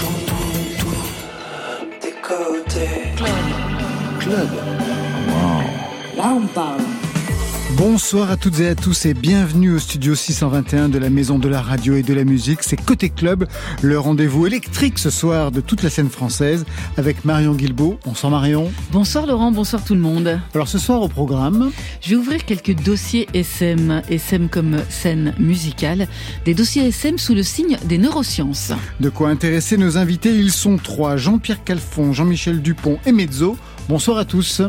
J'entends tout. Des côtés. Club. Club. Wow. Là, on parle. Bonsoir à toutes et à tous et bienvenue au studio 621 de la Maison de la Radio et de la Musique. C'est Côté Club, le rendez-vous électrique ce soir de toute la scène française avec Marion Guilbeault. Bonsoir Marion. Bonsoir Laurent, bonsoir tout le monde. Alors ce soir au programme... Je vais ouvrir quelques dossiers SM, SM comme scène musicale, des dossiers SM sous le signe des neurosciences. De quoi intéresser nos invités, ils sont trois, Jean-Pierre Calfon, Jean-Michel Dupont et Mezzo. Bonsoir à tous.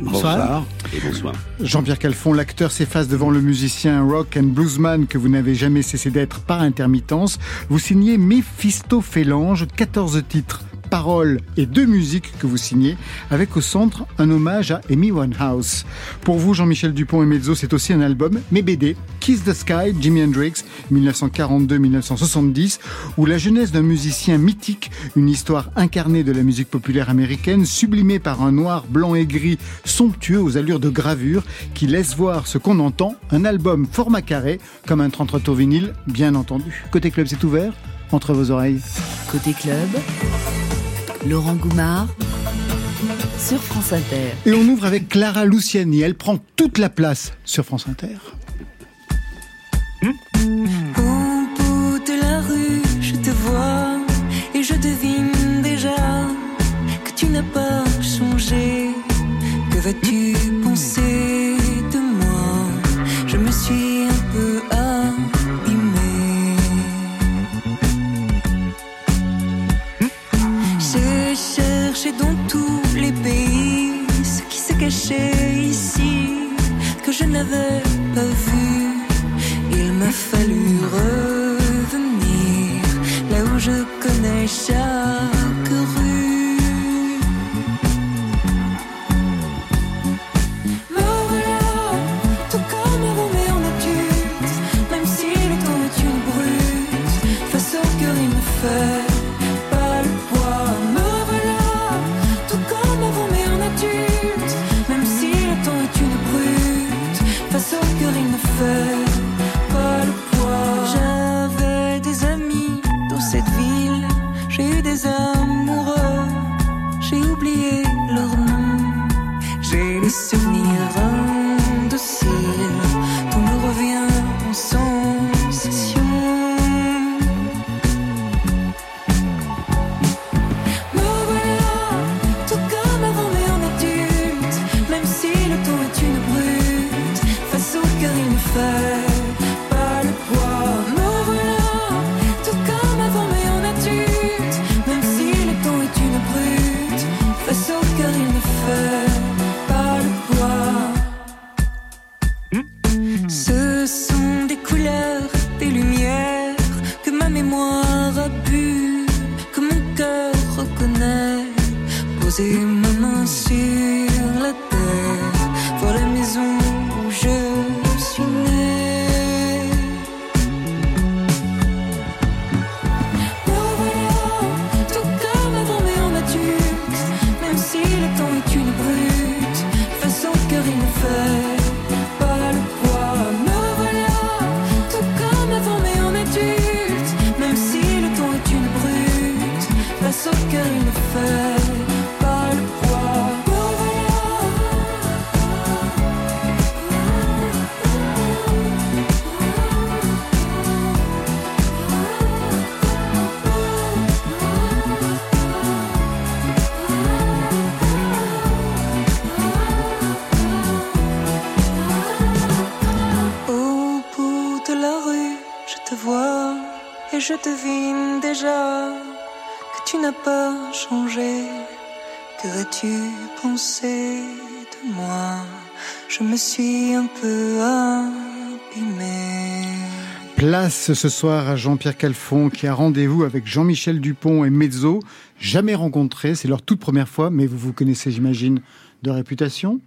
Bonsoir. et bonsoir. Jean-Pierre Calfon, l'acteur s'efface devant le musicien rock and bluesman que vous n'avez jamais cessé d'être par intermittence. Vous signez Méphisto-Félange, 14 titres paroles et deux musiques que vous signez, avec au centre un hommage à Amy Winehouse. Pour vous, Jean-Michel Dupont et Mezzo, c'est aussi un album, mes BD, Kiss the Sky, Jimi Hendrix, 1942-1970, où la jeunesse d'un musicien mythique, une histoire incarnée de la musique populaire américaine, sublimée par un noir, blanc et gris somptueux aux allures de gravure, qui laisse voir ce qu'on entend, un album format carré, comme un 33 tours vinyle, bien entendu. Côté club, c'est ouvert entre vos oreilles. Côté club, Laurent Goumard sur France Inter. Et on ouvre avec Clara Luciani. Elle prend toute la place sur France Inter. Au bout de la rue, je te vois et je devine déjà que tu n'as pas changé. Que vas-tu penser de moi? Je me suis un peu ici que je n'avais pas vu. Il m'a fallu Place ce soir à Jean-Pierre Calfon qui a rendez-vous avec Jean-Michel Dupont et Mezzo. Jamais rencontrés, c'est leur toute première fois, mais vous vous connaissez, j'imagine, de réputation.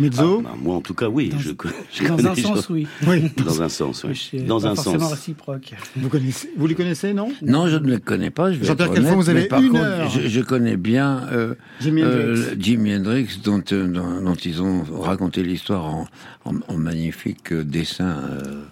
Mezzo Ah, bah, moi, en tout cas, oui. Dans- je, Dans connais un sens, oui. Oui. Dans un sens, oui. Dans pas un forcément sens. réciproque. Vous, connaissez, vous les connaissez, non? Non, je ne le connais pas. Je vais Jean-Pierre être Calfon, honnête, vous avez mais par une contre, heure. Je, je connais bien euh, Jimi euh, Hendrix. Jimi Hendrix, dont, euh, dont, dont ils ont raconté l'histoire en, en, en magnifique euh, dessin euh,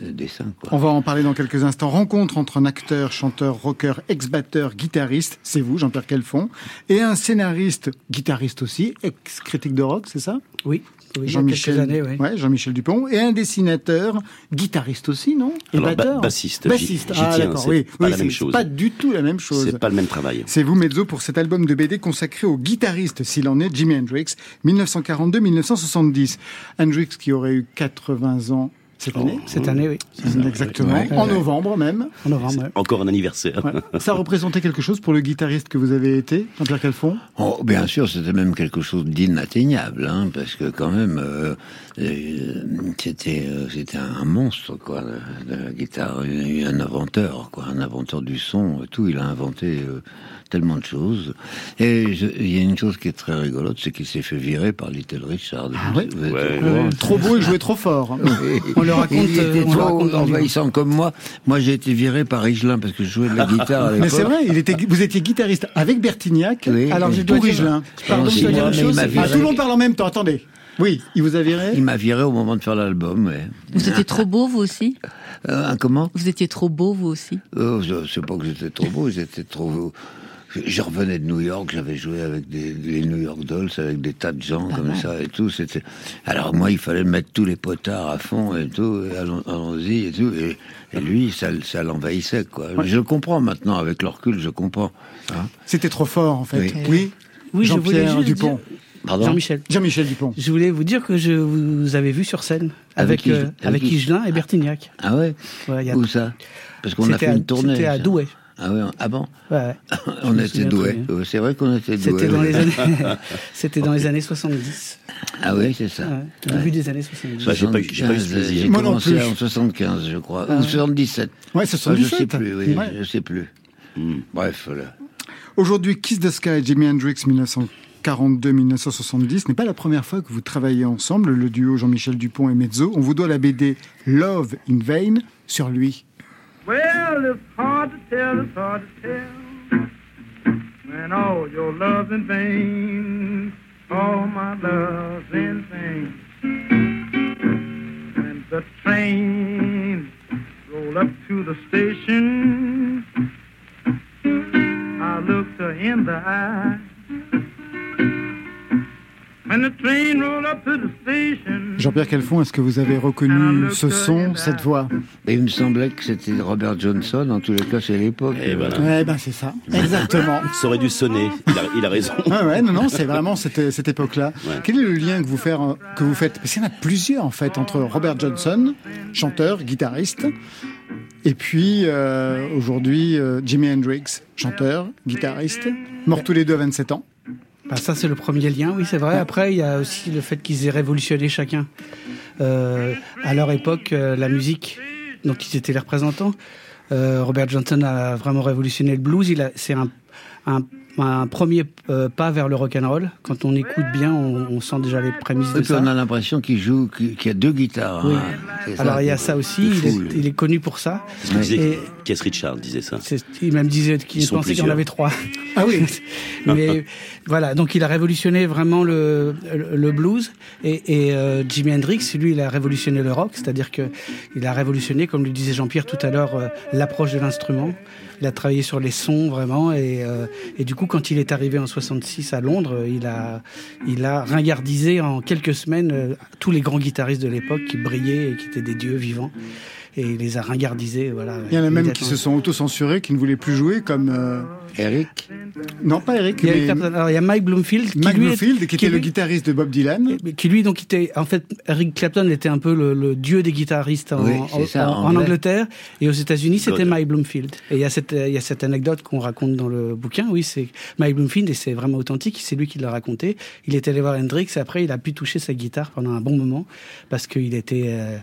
dessin. Quoi. On va en parler dans quelques instants. Rencontre entre un acteur, chanteur, rocker, ex-batteur, guitariste, c'est vous, Jean-Pierre Quelfond, et un scénariste, guitariste aussi, ex-critique de rock, c'est ça? Oui. Oui, Jean-Michel oui. ouais, Jean-Michel Dupont et un dessinateur, guitariste aussi, non? Et Alors, ba- batteur bassiste, Bassiste. j'y- j'y ah tiens, d'accord, c'est oui, pas oui, la même c'est chose. Pas du tout la même chose. C'est pas le même travail. C'est vous, Mezzo, pour cet album de BD consacré au guitariste, s'il en est, Jimi Hendrix, 1942-1970. Hendrix qui aurait eu 80 ans cette année. Cette année, oui. Exactement. Ouais. En novembre même. En novembre. ouais. Encore un anniversaire. Ouais. Ça représentait quelque chose pour le guitariste que vous avez été, Jean-Pierre Calfon? Oh, bien sûr, c'était même quelque chose d'inatteignable, hein, parce que quand même, euh, c'était euh, c'était un monstre, quoi, de, de la guitare, un, un inventeur, quoi, un inventeur du son, et tout. Il a inventé euh, tellement de choses. Et il y a une chose qui est très rigolote, c'est qu'il s'est fait virer par Little Richard. Ah ouais Vous êtes au Ouais. courant Trop beau et joué trop fort. On le raconte, Il était euh, on trop raconte envahissant comme moi. Moi, j'ai été viré par Rigelin parce que je jouais de la guitare à Mais c'est vrai, il était, vous étiez guitariste avec Bertignac, Oui. alors Et je pour dois dire, Rigelin. Pardon, je dois dire une chose. Ah, tout le monde parle en même temps, attendez. Oui, il vous a viré? Il m'a viré au moment de faire l'album. ouais. Vous étiez trop beau, vous aussi? Euh, comment? Vous étiez trop beau, vous aussi? Euh, je sais pas que j'étais trop beau, j'étais trop. Je, je revenais de New York, j'avais joué avec des, les New York Dolls, avec des tas de gens comme ça et tout. C'était. Alors moi, il fallait mettre tous les potards à fond et tout. Allons-y et tout. Et, et lui, ça, ça l'envahissait quoi. Je comprends maintenant avec le recul, je comprends. Hein C'était trop fort, en fait. Oui. Oui, Oui, voulais Jean-Pierre Dupont. dire-. Jean-Michel. Jean-Michel Dupont. Je voulais vous dire que je vous avais vu sur scène Avec avec, euh, avec avec et Bertignac. Ah ouais. Ouais, il y a- Où ça Parce qu'on a fait à- une tournée. c'était à. Douai. Ah ouais. Ah bon. Ouais, ouais. On était doués. C'est vrai qu'on était doués. C'était dans les années, c'était dans les années 70. Ah oui, c'est ça. Ouais, au début des années 70. Ouais, j'ai pas pas eu ce 75, plaisir. J'ai Moi non commencé plus. en 75, je crois. Ah. Ou 77. Ouais, c'est Ah, je 77. sais plus, oui, Ouais. je sais plus. Hmm. Bref, voilà. Aujourd'hui, Kiss the Sky, Jimi Hendrix, 1942-1970, n'est pas la première fois que vous travaillez ensemble, le duo Jean-Michel Dupont et Mezzo. On vous doit la BD Love in Vain sur lui. Well, it's hard to tell, it's hard to tell. When all your love's in vain, all my love's in vain. When the train roll up to the station, I looked her in the eye. Jean-Pierre Calfon, est-ce que vous avez reconnu ce son, cette voix Et il me semblait que c'était Robert Johnson, en tous les cas, c'est l'époque. Et voilà. Ouais, ben c'est ça. Exactement. Ça aurait dû sonner. Il a, il a raison. Ouais, non, non, c'est vraiment cette, cette époque-là. Ouais. Quel est le lien que vous, faire, que vous faites? Parce qu'il y en a plusieurs, en fait, entre Robert Johnson, chanteur, guitariste, et puis, euh, aujourd'hui, euh, Jimi Hendrix, chanteur, guitariste, morts tous les deux à 27 ans. Bah, ça, c'est le premier lien, oui, c'est vrai. Après, il y a aussi le fait qu'ils aient révolutionné chacun. Euh, à leur époque, euh, la musique, donc ils étaient les représentants. Euh, Robert Johnson a vraiment révolutionné le blues. Il a, c'est un, un, un premier euh, pas vers le rock and roll. Quand on écoute bien, on, on sent déjà les prémices Et de puis ça. on a l'impression qu'il joue, qu'il y a deux guitares. Oui. hein. C'est ça, Alors il y a ça aussi. Il est, il est connu pour ça. Ce que disait Et- Keith Richard disait ça. C'est- Il même disait qu'il pensait qu'il y en avait trois. Ah oui Mais voilà, donc il a révolutionné vraiment le, le, le blues. Et, et euh, Jimi Hendrix, lui, il a révolutionné le rock, c'est-à-dire que il a révolutionné, comme le disait Jean-Pierre tout à l'heure, euh, l'approche de l'instrument. Il a travaillé sur les sons vraiment, et, euh, et du coup, quand il est arrivé en 66 à Londres, il a, il a ringardisé en quelques semaines euh, tous les grands guitaristes de l'époque qui brillaient et qui étaient des dieux vivants. Et il les a ringardisés, voilà. Il y en a même qui se sont auto-censurés, qui ne voulaient plus jouer, comme... euh, Eric Non, pas Eric, Il y, a, mais Clapton. Alors, il y a Mike Bloomfield, qui Mike lui, est- Bloomfield, qui était le lui- guitariste de Bob Dylan. mais qui lui donc était en fait Eric Clapton était un peu le, le dieu des guitaristes en, Oui, c'est en- ça, en- en anglais. Angleterre et aux États-Unis c'était. Mike Bloomfield et il y a cette il y a cette anecdote qu'on raconte dans le bouquin oui c'est Mike Bloomfield et c'est vraiment authentique c'est lui qui l'a raconté il est allé voir Hendrix et après il a pu toucher sa guitare pendant un bon moment parce qu'il était euh,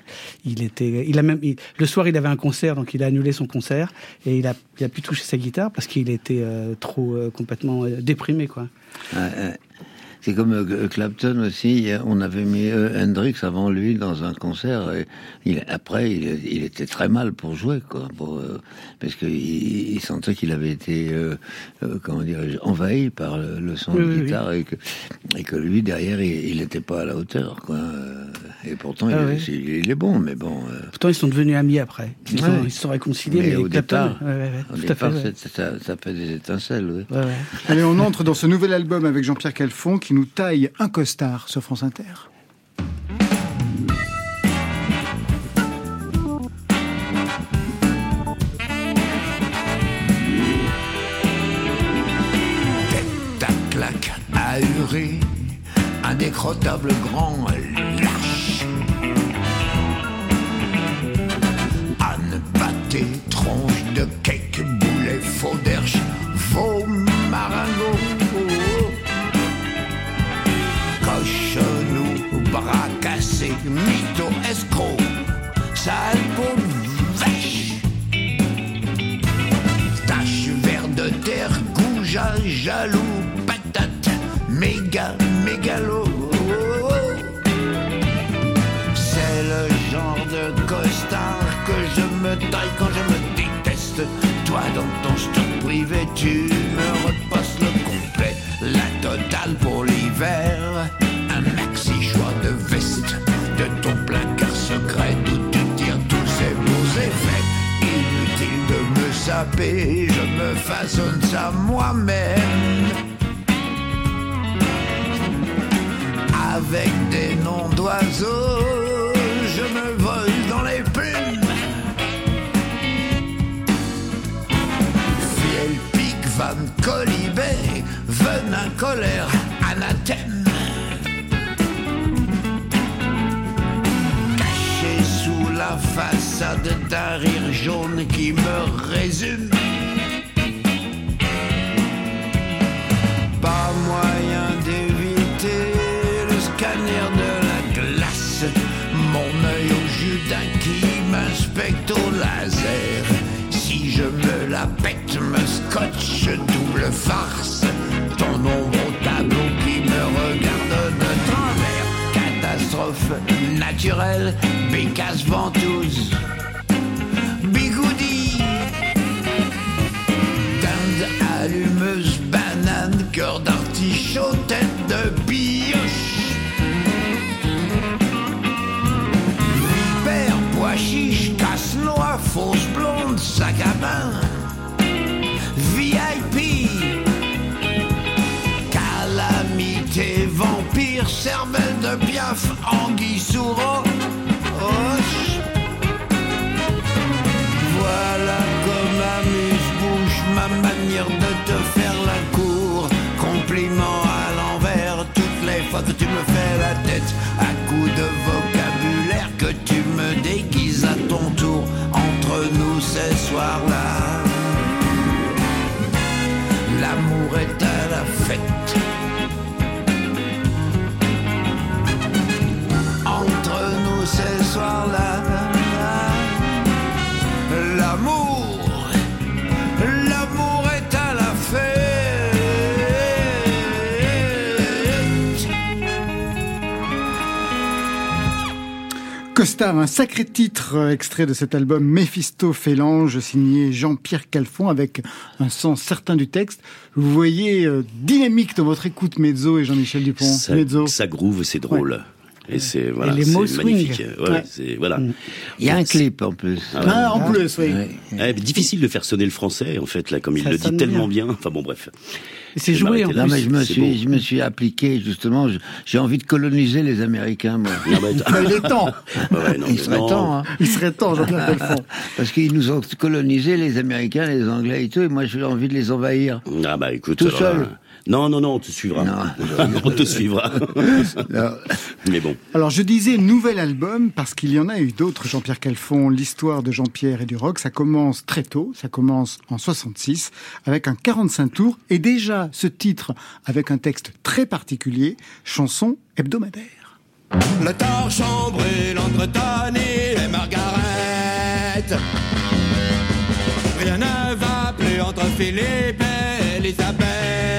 il était il a même il- le soir il avait un concert donc il a annulé son concert et il a il a pu toucher sa guitare parce qu'il était euh, trop euh, complètement euh, déprimé quoi. C'est comme euh, Clapton aussi. On avait mis euh, Hendrix avant lui dans un concert. Et il, après, il, il était très mal pour jouer, quoi, pour, euh, parce qu'il il sentait qu'il avait été, euh, comment dirais-je, envahi par le, le son Oui, de oui, oui. guitare et que, et que lui derrière, il n'était pas à la hauteur, quoi. Et pourtant, Ah il, oui. est- il, il est bon, mais bon. euh, Pourtant, ils sont devenus amis après. Ils, Ouais. sont, ils se sont réconciliés, mais mais, au Clapton, départ, ouais, ouais, ouais, au tout départ, à fait. ça, ça fait des étincelles, oui. Ouais, ouais. Allez, on entre dans ce nouvel album avec Jean-Pierre Calfon qui nous taille un costard sur France Inter. ta claque ahurée, un décrottable grand lâche. Anne pâté, tronche de mytho, escroc, sale peau vache. Tache vert de terre, goujat, jaloux, patate, méga, mégalo. C'est le genre de costard que je me taille quand je me déteste. Toi, dans ton stock privé, tu je me façonne ça moi-même. Avec des noms d'oiseaux, je me vole dans les plumes. Fiel pic, van colibé, venin, colère, anathème. Caché sous la façade d'un rire jaune qui me résume. Anguille roche. Voilà comme amuse-bouche ma manière de te faire la cour. Compliment à l'envers toutes les fois que tu me fais la tête à coups de vocabulaire que tu me déguises à ton tour entre nous ces soirs-là. Un sacré titre euh, extrait de cet album Méphisto Félange, signé Jean-Pierre Calfon, avec un sens certain du texte. Vous voyez euh, dynamique dans votre écoute Mezzo et Jean-Michel Dupont. Ça, Mezzo. ça groove, c'est drôle. Et c'est voilà, les c'est mots magnifique. Ouais, Ouais. c'est voilà. Il y a un clip en plus. Ah Ah, en plus, oui. Ouais. Ouais, difficile de faire sonner le français en fait là, comme il Ça le dit tellement bien. Enfin bon, bref. C'est joué en m'arrêter Non, plus. mais je me suis, je me suis appliqué justement. J'ai envie de coloniser les Américains, moi. Il est temps. ouais, non, Il serait non. temps, hein. Il serait temps, Jean-Pierre Calfon. Parce qu'ils nous ont colonisés, les Américains, les Anglais et tout, et moi j'ai envie de les envahir. Ah bah écoute. Tout alors, seul. euh, Non, non, non, on te suivra. on te suivra. Non. Mais bon. Alors je disais nouvel album parce qu'il y en a eu d'autres, Jean-Pierre Calfon, l'histoire de Jean-Pierre et du rock. Ça commence très tôt, ça commence en 66 avec un 45 tours et déjà ce titre avec un texte très particulier, chanson hebdomadaire. Le torchon brûle entre Tony et Margaret. Rien ne va plus entre Philippe et Elisabeth.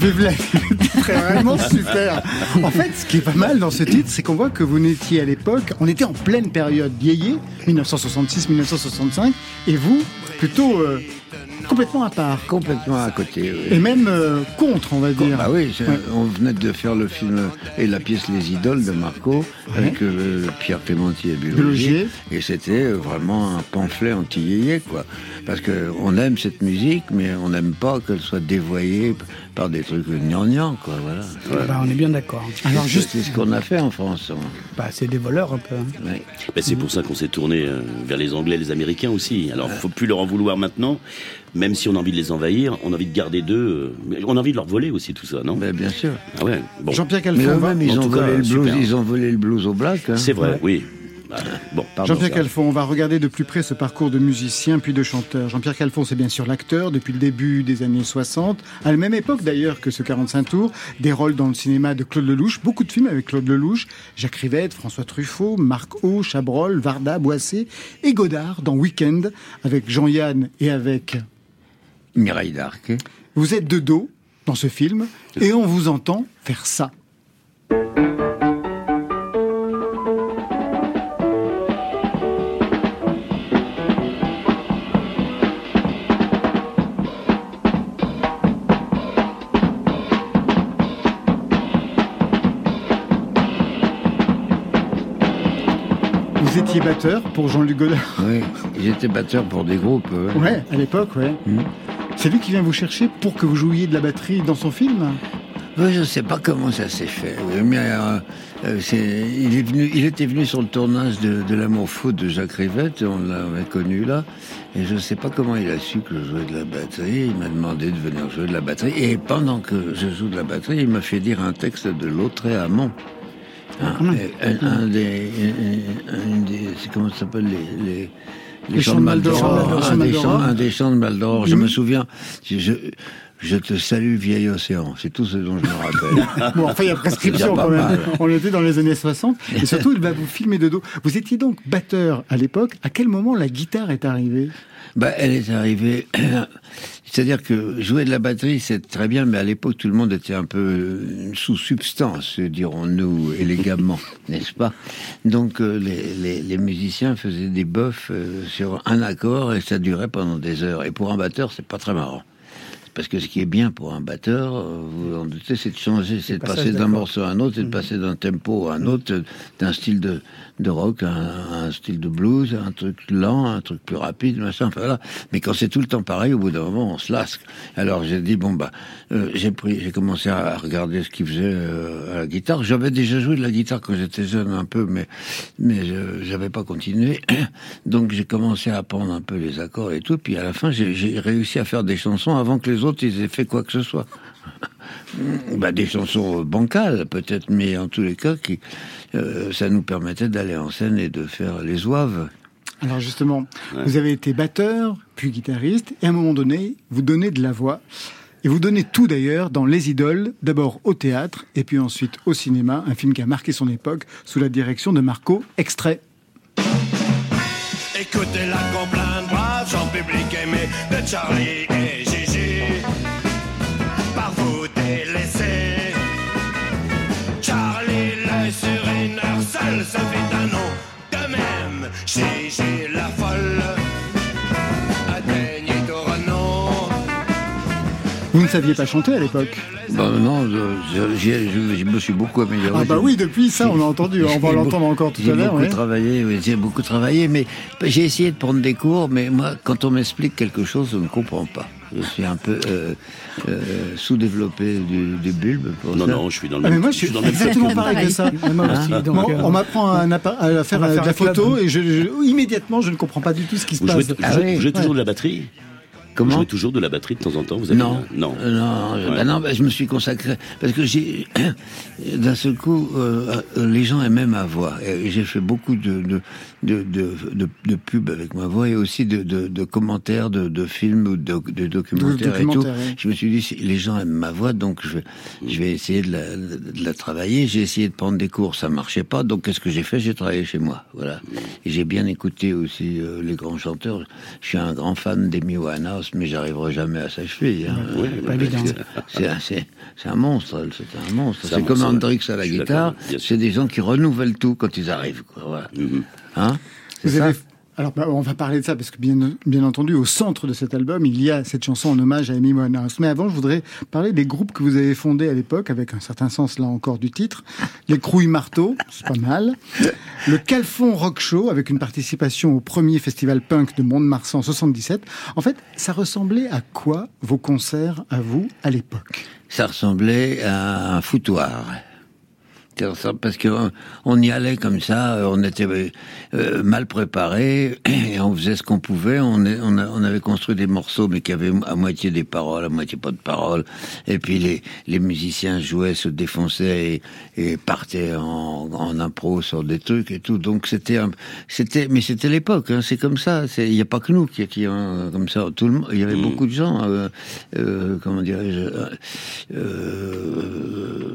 Vive la vraiment super. En fait, ce qui est pas mal dans ce titre, c'est qu'on voit que vous n'étiez à l'époque, on était en pleine période vieillée, 1966-1965, et vous, plutôt euh, complètement à part. Complètement à côté. oui. Et même euh, contre, on va dire. Bah oui, Ouais. on venait de faire le film et la pièce Les Idoles de Marco avec euh, Pierre Clémentier et Bulogier. Et c'était euh, vraiment un pamphlet anti-yéyé, quoi. Parce que on aime cette musique, mais on n'aime pas qu'elle soit dévoyée par des trucs gnangnang, quoi. Voilà. Bah, on est bien d'accord. Alors juste, c'est ce qu'on a fait en France. on- Bah, c'est des voleurs un peu. hein. Ouais. Ben, c'est pour ça qu'on s'est tourné euh, vers les Anglais et les Américains aussi. Alors, faut plus leur en vouloir maintenant, même si on a envie de les envahir, on a envie de garder d'eux, euh, mais on a envie de leur voler aussi tout ça, non? Ben, bien sûr. Ah ouais. Bon, Jean-Pierre Calfon, ils ont cas, le blues, ils ont volé le blues au black. hein. c'est vrai, Ouais. oui. Bah, bon. Jean-Pierre. Calfon, on va regarder de plus près ce parcours de musicien puis de chanteur. Jean-Pierre Calfon, c'est bien sûr l'acteur depuis le début des années 60, à la même époque d'ailleurs que ce 45 tours, des rôles dans le cinéma de Claude Lelouch, beaucoup de films avec Claude Lelouch, Jacques Rivette, François Truffaut, Marc O, Chabrol, Varda, Boissé et Godard dans Weekend avec Jean-Yann et avec... Mireille d'Arc. Vous êtes de dos dans ce film et on vous entend faire ça. Vous étiez batteur pour Jean-Luc Godard. Oui, j'étais batteur pour des groupes. ouais. Ouais, à l'époque, ouais. Mhm. C'est lui qui vient vous chercher pour que vous jouiez de la batterie dans son film je ne sais pas comment ça s'est fait, mais euh, euh, il, est venu, il était venu sur le tournage de, de L'amour fou de Jacques Rivette, on l'avait connu là, et je ne sais pas comment il a su que je jouais de la batterie, il m'a demandé de venir jouer de la batterie, et pendant que je joue de la batterie, il m'a fait dire un texte de l'autre et Amont. Un, un- un des, un- comment ça s'appelle les, les, Les de Maldoror. Un des un de Maldoror. Je Mhm. me souviens, je, je, te salue, vieil océan. C'est tout ce dont je me rappelle. Bon, enfin, il y a prescription quand même. mal. On était dans les années 60. Et surtout, il va vous filmer de dos. Vous étiez donc batteur à l'époque. À quel moment la guitare est arrivée? Bah, elle est arrivée. C'est-à-dire que jouer de la batterie, c'est très bien, mais à l'époque, tout le monde était un peu euh, sous substance, dirons-nous élégamment, n'est-ce pas? Donc, euh, les, les, les musiciens faisaient des buffs euh, sur un accord et ça durait pendant des heures. Et pour un batteur, c'est pas très marrant. Parce que ce qui est bien pour un batteur, euh, vous en doutez, c'est de changer, c'est de passer d'un morceau à un autre, c'est de passer d'un tempo à un autre, d'un style de, de rock à un, style de blues, un truc lent, un truc plus rapide, machin, enfin voilà. Mais quand c'est tout le temps pareil, au bout d'un moment, on se lasse. Alors j'ai dit, bon bah, euh, j'ai pris, j'ai commencé à regarder ce qu'il faisait euh, à la guitare. J'avais déjà joué de la guitare quand j'étais jeune un peu, mais, mais je- j'avais pas continué. Donc j'ai commencé à apprendre un peu les accords et tout, puis à la fin, j'ai réussi à faire des chansons avant que les autres ils aient fait quoi que ce soit. bah, des chansons bancales peut-être, mais en tous les cas, qui, euh, ça nous permettait d'aller en scène et de faire les oeuvres. Alors justement, vous avez été batteur, puis guitariste, et à un moment donné, vous donnez de la voix. Et vous donnez tout d'ailleurs dans Les Idoles, d'abord au théâtre, et puis ensuite au cinéma, un film qui a marqué son époque, sous la direction de Marco. Extrait. Écoutez la complainte, brave gens public aimé de Charlie et Vous ne saviez pas chanter à l'époque Bah, non, je, je- j'ai- je- je me suis beaucoup amélioré. Ah bah J'ai- oui, depuis ça, on l'a entendu. On va J'ai l'entendre beaucoup- encore tout J'ai à l'heure. beaucoup ouais. travaillé, oui, j'ai beaucoup travaillé, mais j'ai essayé de prendre des cours, mais moi, quand on m'explique quelque chose, je ne comprends pas. Je suis un peu euh, euh, sous-développé du, du bulbe pour Non, ça. non, je suis dans le Ah, même mais moi, je suis dans le même exactement pareil que ça. Moi aussi, donc, Moi, euh, on m'apprend à, faire, de la photo et je, je- immédiatement, je ne comprends pas du tout ce qui se Vous jouez, passe. vous jouez- vous jouez toujours de la batterie Comment Vous jouez toujours de la batterie de temps en temps vous avez Non, non. Euh, non, Ouais. bah non, bah, je me suis consacré parce que j'ai d'un seul coup euh, euh, les gens aimaient ma voix j'ai fait beaucoup de de de, de, de, de pubs avec ma voix et aussi de, de, de commentaires de, de films ou de, de documentaires et tout. oui. Je me suis dit les gens aiment ma voix donc je vais je vais essayer de la, de la travailler. J'ai essayé de prendre des cours, ça marchait pas. Donc qu'est-ce que j'ai fait? J'ai travaillé chez moi, voilà. Et j'ai bien écouté aussi euh, les grands chanteurs. Je suis un grand fan d'Amy Winehouse, mais j'arriverai jamais à sa cheville. Hein. Ouais, pas évident. C'est un, c'est- c'est un monstre, c'est un monstre. C'est comme Hendrix à la guitare. C'est des gens qui renouvellent tout quand ils arrivent. Quoi, voilà. Mhm. Hein C'est Vous ça avez... Alors, bah, on va parler de ça parce que bien, bien entendu, au centre de cet album, il y a cette chanson en hommage à Amy Winehouse. Mais avant, je voudrais parler des groupes que vous avez fondés à l'époque, avec un certain sens là encore du titre. Les Crouilles Marteau, c'est pas mal. Le Calfon Rock Show, avec une participation au premier festival punk de Mont-de-Marsan en 77. En fait, ça ressemblait à quoi vos concerts à vous à l'époque? Ça ressemblait à un foutoir. Parce que euh, on y allait comme ça, euh, on était euh, mal préparé et on faisait ce qu'on pouvait. On, avait construit des morceaux, mais qui avaient à moitié des paroles, à moitié pas de paroles. Et puis les, les musiciens jouaient, se défonçaient et, et partaient en, en impro sur des trucs et tout. Donc c'était, c'était, mais c'était l'époque. Hein, c'est comme ça. Il n'y a pas que nous qui, ont comme ça. Tout le monde. Il y avait Mm. beaucoup de gens. euh, euh, comment dirais-je euh,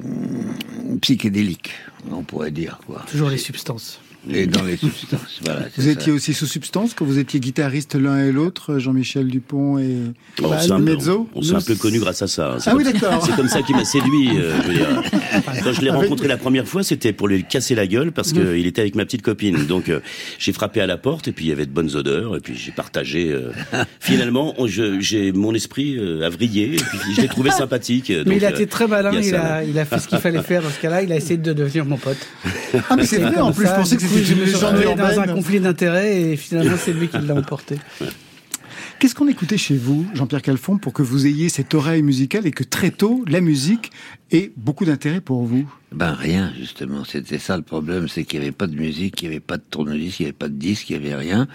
psychédéliques, on pourrait dire. Toujours les substances. Et dans les substances, voilà. Vous ça. étiez aussi sous substance quand vous étiez guitaristes l'un et l'autre, Jean-Michel Dupont et On Bah, peu- Mezzo on s'est un peu connu grâce à ça. C'est Ah oui, d'accord. C'est comme ça qu'il m'a séduit. euh, je veux dire. Quand je l'ai Avec- rencontré la première fois, c'était pour lui casser la gueule parce qu'il était avec ma petite copine. Donc euh, j'ai frappé à la porte et puis il y avait de bonnes odeurs et puis j'ai partagé. euh, Finalement, on- je- j'ai mon esprit euh, a vrillé et puis je l'ai trouvé sympathique. Mais il a euh, été très malin, il a il a, là. il a fait ce qu'il fallait faire dans ce cas-là, il a essayé de devenir mon pote. Ah mais c'est vrai, en plus je pensais que coup, je me suis légende retrouvé dans un conflit d'intérêts et finalement c'est lui qui l'a emporté. Qu'est-ce qu'on écoutait chez vous, Jean-Pierre Calfon, pour que vous ayez cette oreille musicale et que très tôt, la musique ait beaucoup d'intérêt pour vous? Ben rien, justement. C'était ça le problème, c'est qu'il n'y avait pas de musique, il n'y avait pas de tournevis, il n'y avait pas de disque, il n'y avait rien.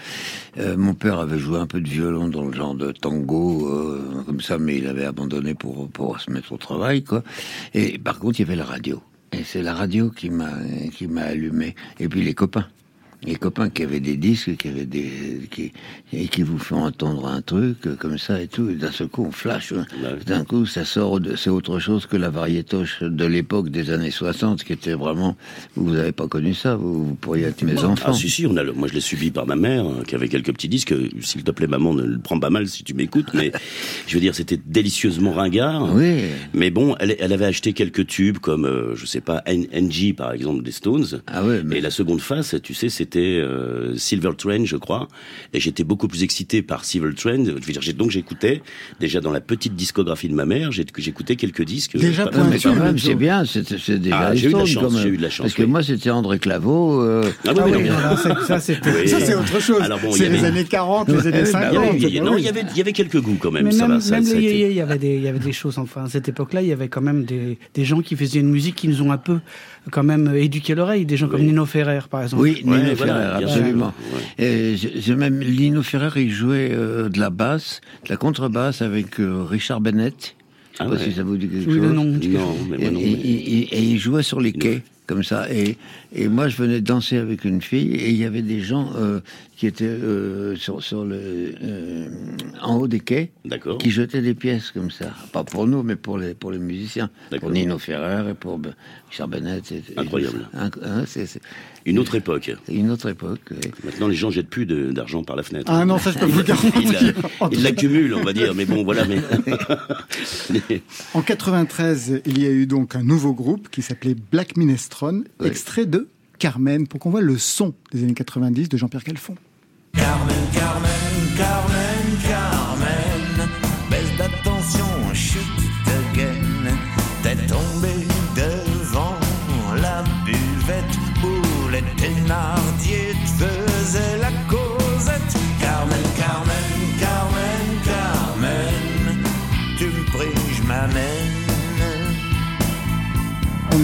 Euh, mon père avait joué un peu de violon dans le genre de tango, euh, comme ça, mais il avait abandonné pour, pour se mettre au travail, quoi. Et par contre, il y avait la radio. Et c'est la radio qui m'a qui m'a allumé. Et puis les copains. Les copains qui avaient des disques, qui avaient des qui et qui vous font entendre un truc euh, comme ça et tout. Et d'un seul coup, on flash. hein. D'un coup, ça sort. de- C'est autre chose que la variétoche de l'époque des années 60, qui était vraiment. Vous n'avez pas connu ça. Vous, vous pourriez être mes enfants. Ah si si, on a le- moi je l'ai subi par ma mère hein, qui avait quelques petits disques. S'il te plaît maman, ne le prends pas mal si tu m'écoutes, mais je veux dire c'était délicieusement ringard. Oui. Mais bon, elle, elle avait acheté quelques tubes comme euh, je sais pas NG par exemple des Stones. Ah ouais, mais- Et la seconde face, tu sais, c'était euh, Silver Train, je crois. Et j'étais beaucoup plus excité par Silver Train. Je veux dire, donc j'écoutais déjà dans la petite discographie de ma mère, j'écoutais quelques disques. Déjà Pas- pointu, quand même, Mezzo. c'est bien, c'est déjà Ah, j'ai eu de la Stones, chance, quand même. j'ai eu de la chance, Parce que oui. moi, c'était André Claveau. euh, Ah oui, Ah oui, oui, non, ça, c'est autre chose. Alors bon, y c'est avait- les années 40, les années bah, 50. Il y avait- il y- Ah non, il y avait, il y avait quelques goûts quand même. Mais ça même, va, ça, ça il y avait des, il y avait des choses. Enfin, à cette époque-là, il y avait quand même des, des gens qui faisaient une musique qui nous ont un peu, quand même, éduqué l'oreille. Des gens comme Oui. Nino Ferrer, par exemple. Oui, Nino Ferrer, absolument. ouais. Et même Lino Ferrer, il jouait euh, de la basse, de la contrebasse avec euh, Richard Bennett. Je sais Ah pas ouais. si ça vous dit quelque Oui, chose. le nom Non, mais Et, moi non. et- mais- et- et il jouait sur les quais, comme ça. Et, et moi, je venais danser avec une fille, et il y avait des gens euh, qui étaient euh, sur, sur le, euh, en haut des quais, D'accord. qui jetaient des pièces comme ça. Pas pour nous, mais pour les, pour les musiciens. Pour Nino Ferrer et pour Richard Bennett. et- et Incroyable. hein, Une autre époque. une autre époque. oui. Maintenant, les gens jettent plus d'argent par la fenêtre. Ah non, ça je peux vous garantir. la- Ils l'accumulent, on va dire. Mais bon, voilà. Mais En 93, il y a eu donc un nouveau groupe qui s'appelait Black Minestrone, Oui. extrait de Carmen, pour qu'on voit le son des années 90 de Jean-Pierre Calfon. Carmen, Carmen, Carmen, Carmen,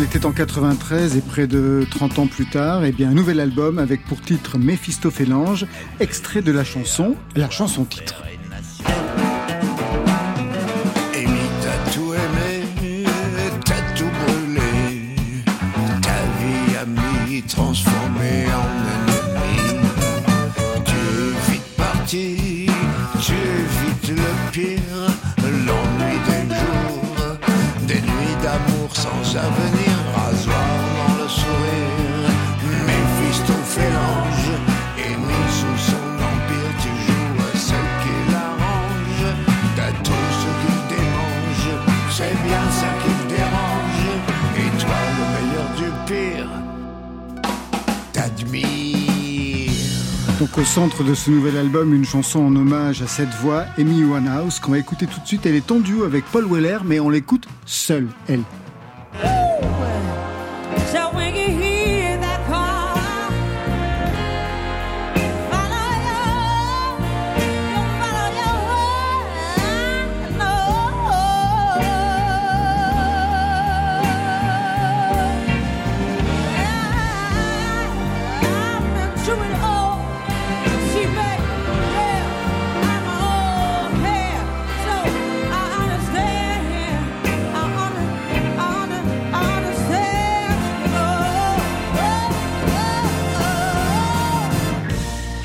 était en 93 et près de 30 ans plus tard, eh bien un nouvel album avec pour titre Méphistophélange, extrait de la chanson, la chanson titre. Au centre de ce nouvel album, une chanson en hommage à cette voix, Amy Winehouse, qu'on va écouter tout de suite. Elle est en duo avec Paul Weller, mais on l'écoute seule, elle.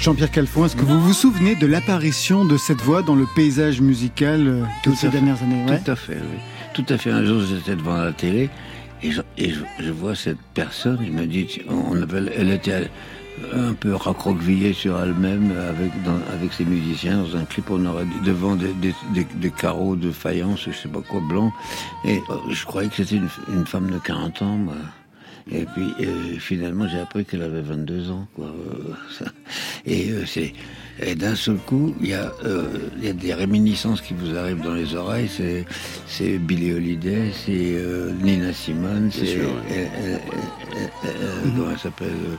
Jean-Pierre Calfon, est-ce que vous vous souvenez de l'apparition de cette voix dans le paysage musical euh, de ces fait. dernières années ouais Tout à fait, oui. Tout à fait. Un jour, j'étais devant la télé et je, et je, je vois cette personne. Il me dit, on appelle, elle était un peu raccroquevillée sur elle-même avec dans, avec ses musiciens dans un clip. On aurait dit devant des, des, des, des carreaux de faïence, je sais pas quoi, blanc. Et euh, je croyais que c'était une, une femme de 40 ans. Moi. Et puis euh, finalement, j'ai appris qu'elle avait 22 ans. Quoi. Euh. Et euh, c'est et d'un seul coup, il y a euh, y a des réminiscences qui vous arrivent dans les oreilles. C'est c'est Billie Holiday, c'est euh, Nina Simone, c'est ouais. euh, euh, euh, euh, comment elle s'appelle euh,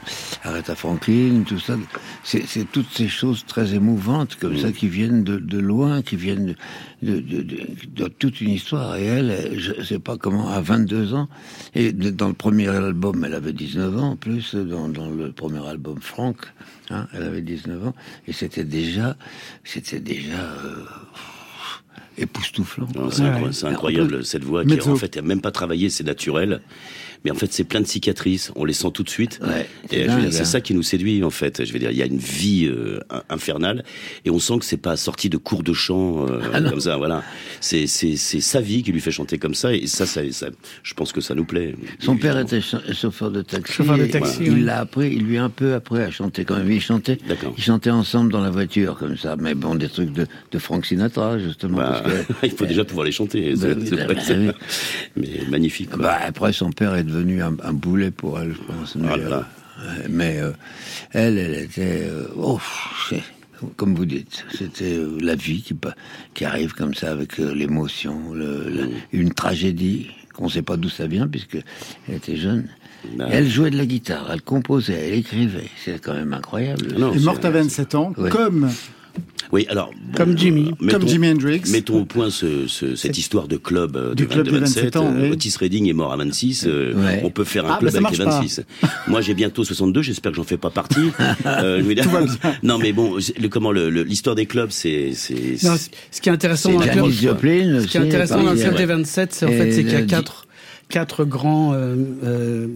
Aretha Franklin, tout ça. C'est c'est toutes ces choses très émouvantes comme ça qui viennent de, de loin, qui viennent de, de, de, de toute une histoire. Et elle, je sais pas comment, à 22 ans, et dans le premier album, elle avait 19 ans en plus, dans, dans le premier album Franck, hein, elle avait 19 ans, et c'était déjà, c'était déjà euh, époustouflant. Non, C'est Ouais. incroyable, incroyable, cette voix qui en fait a même pas travaillé, c'est naturel. Mais en fait, c'est plein de cicatrices. On les sent tout de suite. Ouais, c'est et je veux dire, dingue, c'est hein. ça qui nous séduit en fait. Je veux dire, il y a une vie euh, in- infernale et on sent que c'est pas sorti de cours de chant euh, Ah comme ça. Voilà, c'est c'est c'est sa vie qui lui fait chanter comme ça et ça, ça, ça je pense que ça nous plaît. Son père était cha- chauffeur de taxi. Chauffeur de et taxi, Il oui. l'a appris, il lui a un peu appris à chanter quand même. Il chantait, D'accord. ils chantaient ensemble dans la voiture comme ça. Mais bon, des trucs de, de Frank Sinatra justement. Bah, parce que- il faut déjà pouvoir les chanter. Bah bah bah. Mais magnifique. Quoi. Bah, après, son père est devenu un, un boulet pour elle, je pense. Mais, Ah euh, mais euh, elle, elle était... euh, oh, c'est- comme vous dites, c'était euh, la vie qui, qui arrive comme ça avec euh, l'émotion, le- la- une tragédie qu'on ne sait pas d'où ça vient puisque elle était jeune. Bah. Elle jouait de la guitare, elle composait, elle écrivait. C'est quand même incroyable. Elle est morte à 27 ans, Ouais. comme, Oui, alors bon, Comme Jimmy. euh, mettons- comme Jimi Hendrix. Mettons au point ce, ce- cette histoire de club euh, Du de, club 22, de 27 ans, euh, oui. Otis Redding est mort à 26. euh, Ouais. On peut faire un Ah, club bah, avec les marche pas. 26. Moi, j'ai bientôt 62. J'espère que j'en fais pas partie. Euh, non, mais bon, le, comment le- le- l'histoire des clubs, c'est ce qui est intéressant dans le la club, Joplin ce qui est intéressant dans le club des 27, c'est en fait c'est qu'il y a le- quatre quatre grands euh, euh,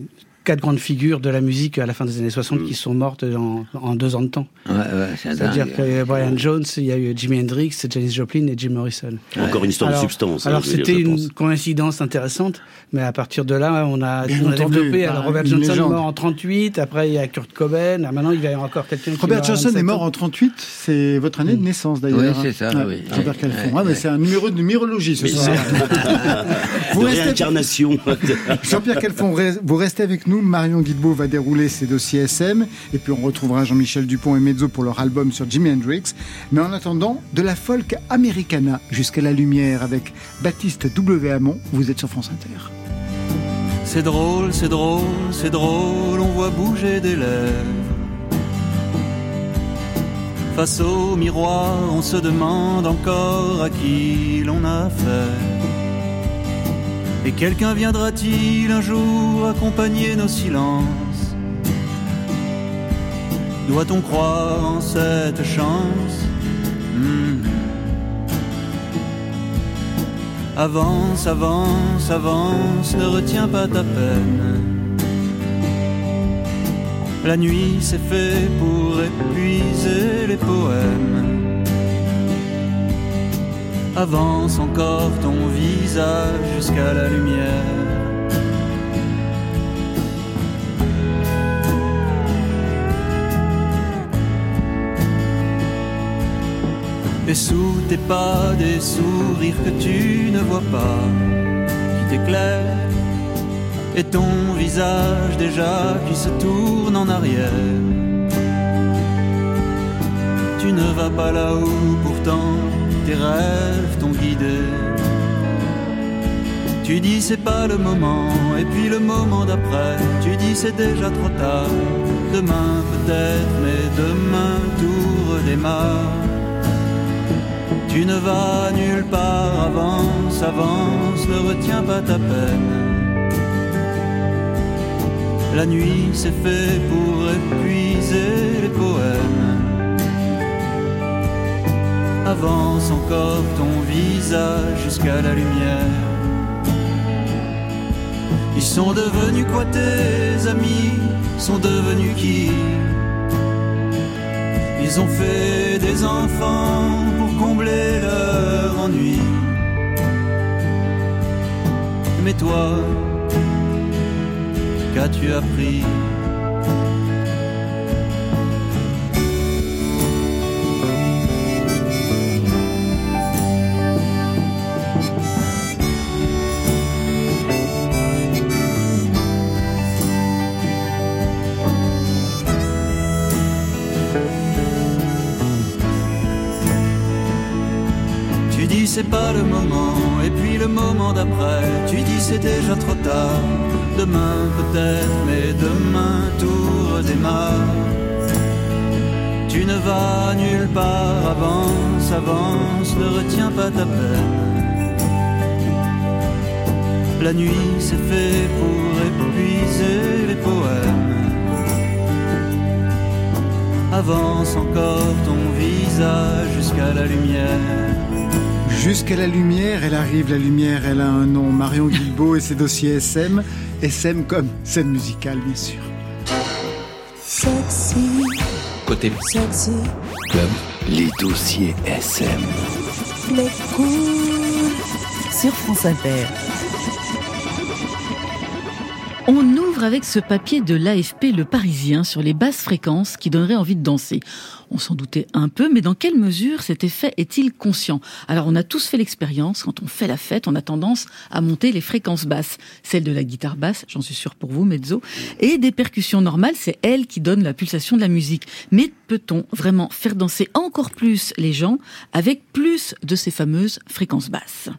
quatre grandes figures de la musique à la fin des années 60 qui sont mortes en, en deux ans de temps. Ouais, ouais, c'est C'est-à-dire que Brian Jones, il y a eu Jimi Hendrix, Janis Joplin et Jim Morrison. encore une histoire alors, de substance. hein, Alors c'était une coïncidence intéressante, mais à partir de là, on a, on a développé. bah, Alors Robert Johnson est mort en 38, après il y a Kurt Cobain, ah, maintenant il y a encore quelqu'un qui Robert Johnson est 27 mort en 38, c'est votre année de naissance d'ailleurs. Oui, c'est ça, oui. Robert Ouais, Calfon. ouais, Ah, mais ouais. c'est un numéro de numérologie ce Mais soir. de Vous restez- réincarnation. Jean-Pierre Calfon, vous restez avec nous. Marion Guilbeault va dérouler ses dossiers SM. Et puis on retrouvera Jean-Michel Dupont et Mezzo pour leur album sur Jimi Hendrix. Mais en attendant, de la folk americana jusqu'à la lumière avec Baptiste W. Hamon. Vous êtes sur France Inter. C'est drôle, c'est drôle, c'est drôle, on voit bouger des lèvres. Face au miroir, on se demande encore à qui l'on a affaire. Et quelqu'un viendra-t-il un jour accompagner nos silences Doit-on croire en cette chance Hmm. Avance, avance, avance, ne retiens pas ta peine. La nuit c'est fait pour épuiser les poèmes. Avance encore ton visage jusqu'à la lumière. Et sous tes pas des sourires que tu ne vois pas, qui t'éclairent, et ton visage déjà qui se tourne en arrière. Tu ne vas pas là où pourtant tes rêves t'ont guidé. Tu dis c'est pas le moment, et puis le moment d'après, tu dis c'est déjà trop tard. Demain peut-être, mais demain tout redémarre. Tu ne vas nulle part, avance, avance, ne retiens pas ta peine. La nuit c'est fait pour épuiser les poèmes. Avance encore ton visage jusqu'à la lumière. Ils sont devenus quoi tes amis Sont devenus qui? Ils ont fait des enfants pour combler leur ennui. Mais toi, qu'as-tu appris? C'est pas le moment, et puis le moment d'après, tu dis c'est déjà trop tard. Demain peut-être, mais demain tout redémarre. Tu ne vas nulle part, avance, avance, ne retiens pas ta peine. La nuit c'est fait pour épuiser les poèmes. Avance encore ton visage jusqu'à la lumière. Jusqu'à la lumière, elle arrive, la lumière, elle a un nom. Marion Guilbault et ses dossiers SM. SM comme scène musicale, bien sûr. Sexy, Côté sexy, club, les dossiers SM. les cool. Sur France Inter. Avec ce papier de l'AFP Le Parisien sur les basses fréquences qui donnerait envie de danser. On s'en doutait un peu, mais dans quelle mesure cet effet est-il conscient? Alors on a tous fait l'expérience, quand on fait la fête, on a tendance à monter les fréquences basses, celle de la guitare basse, j'en suis sûr pour vous, mezzo, et des percussions normales, c'est elles qui donnent la pulsation de la musique. Mais peut-on vraiment faire danser encore plus les gens avec plus de ces fameuses fréquences basses?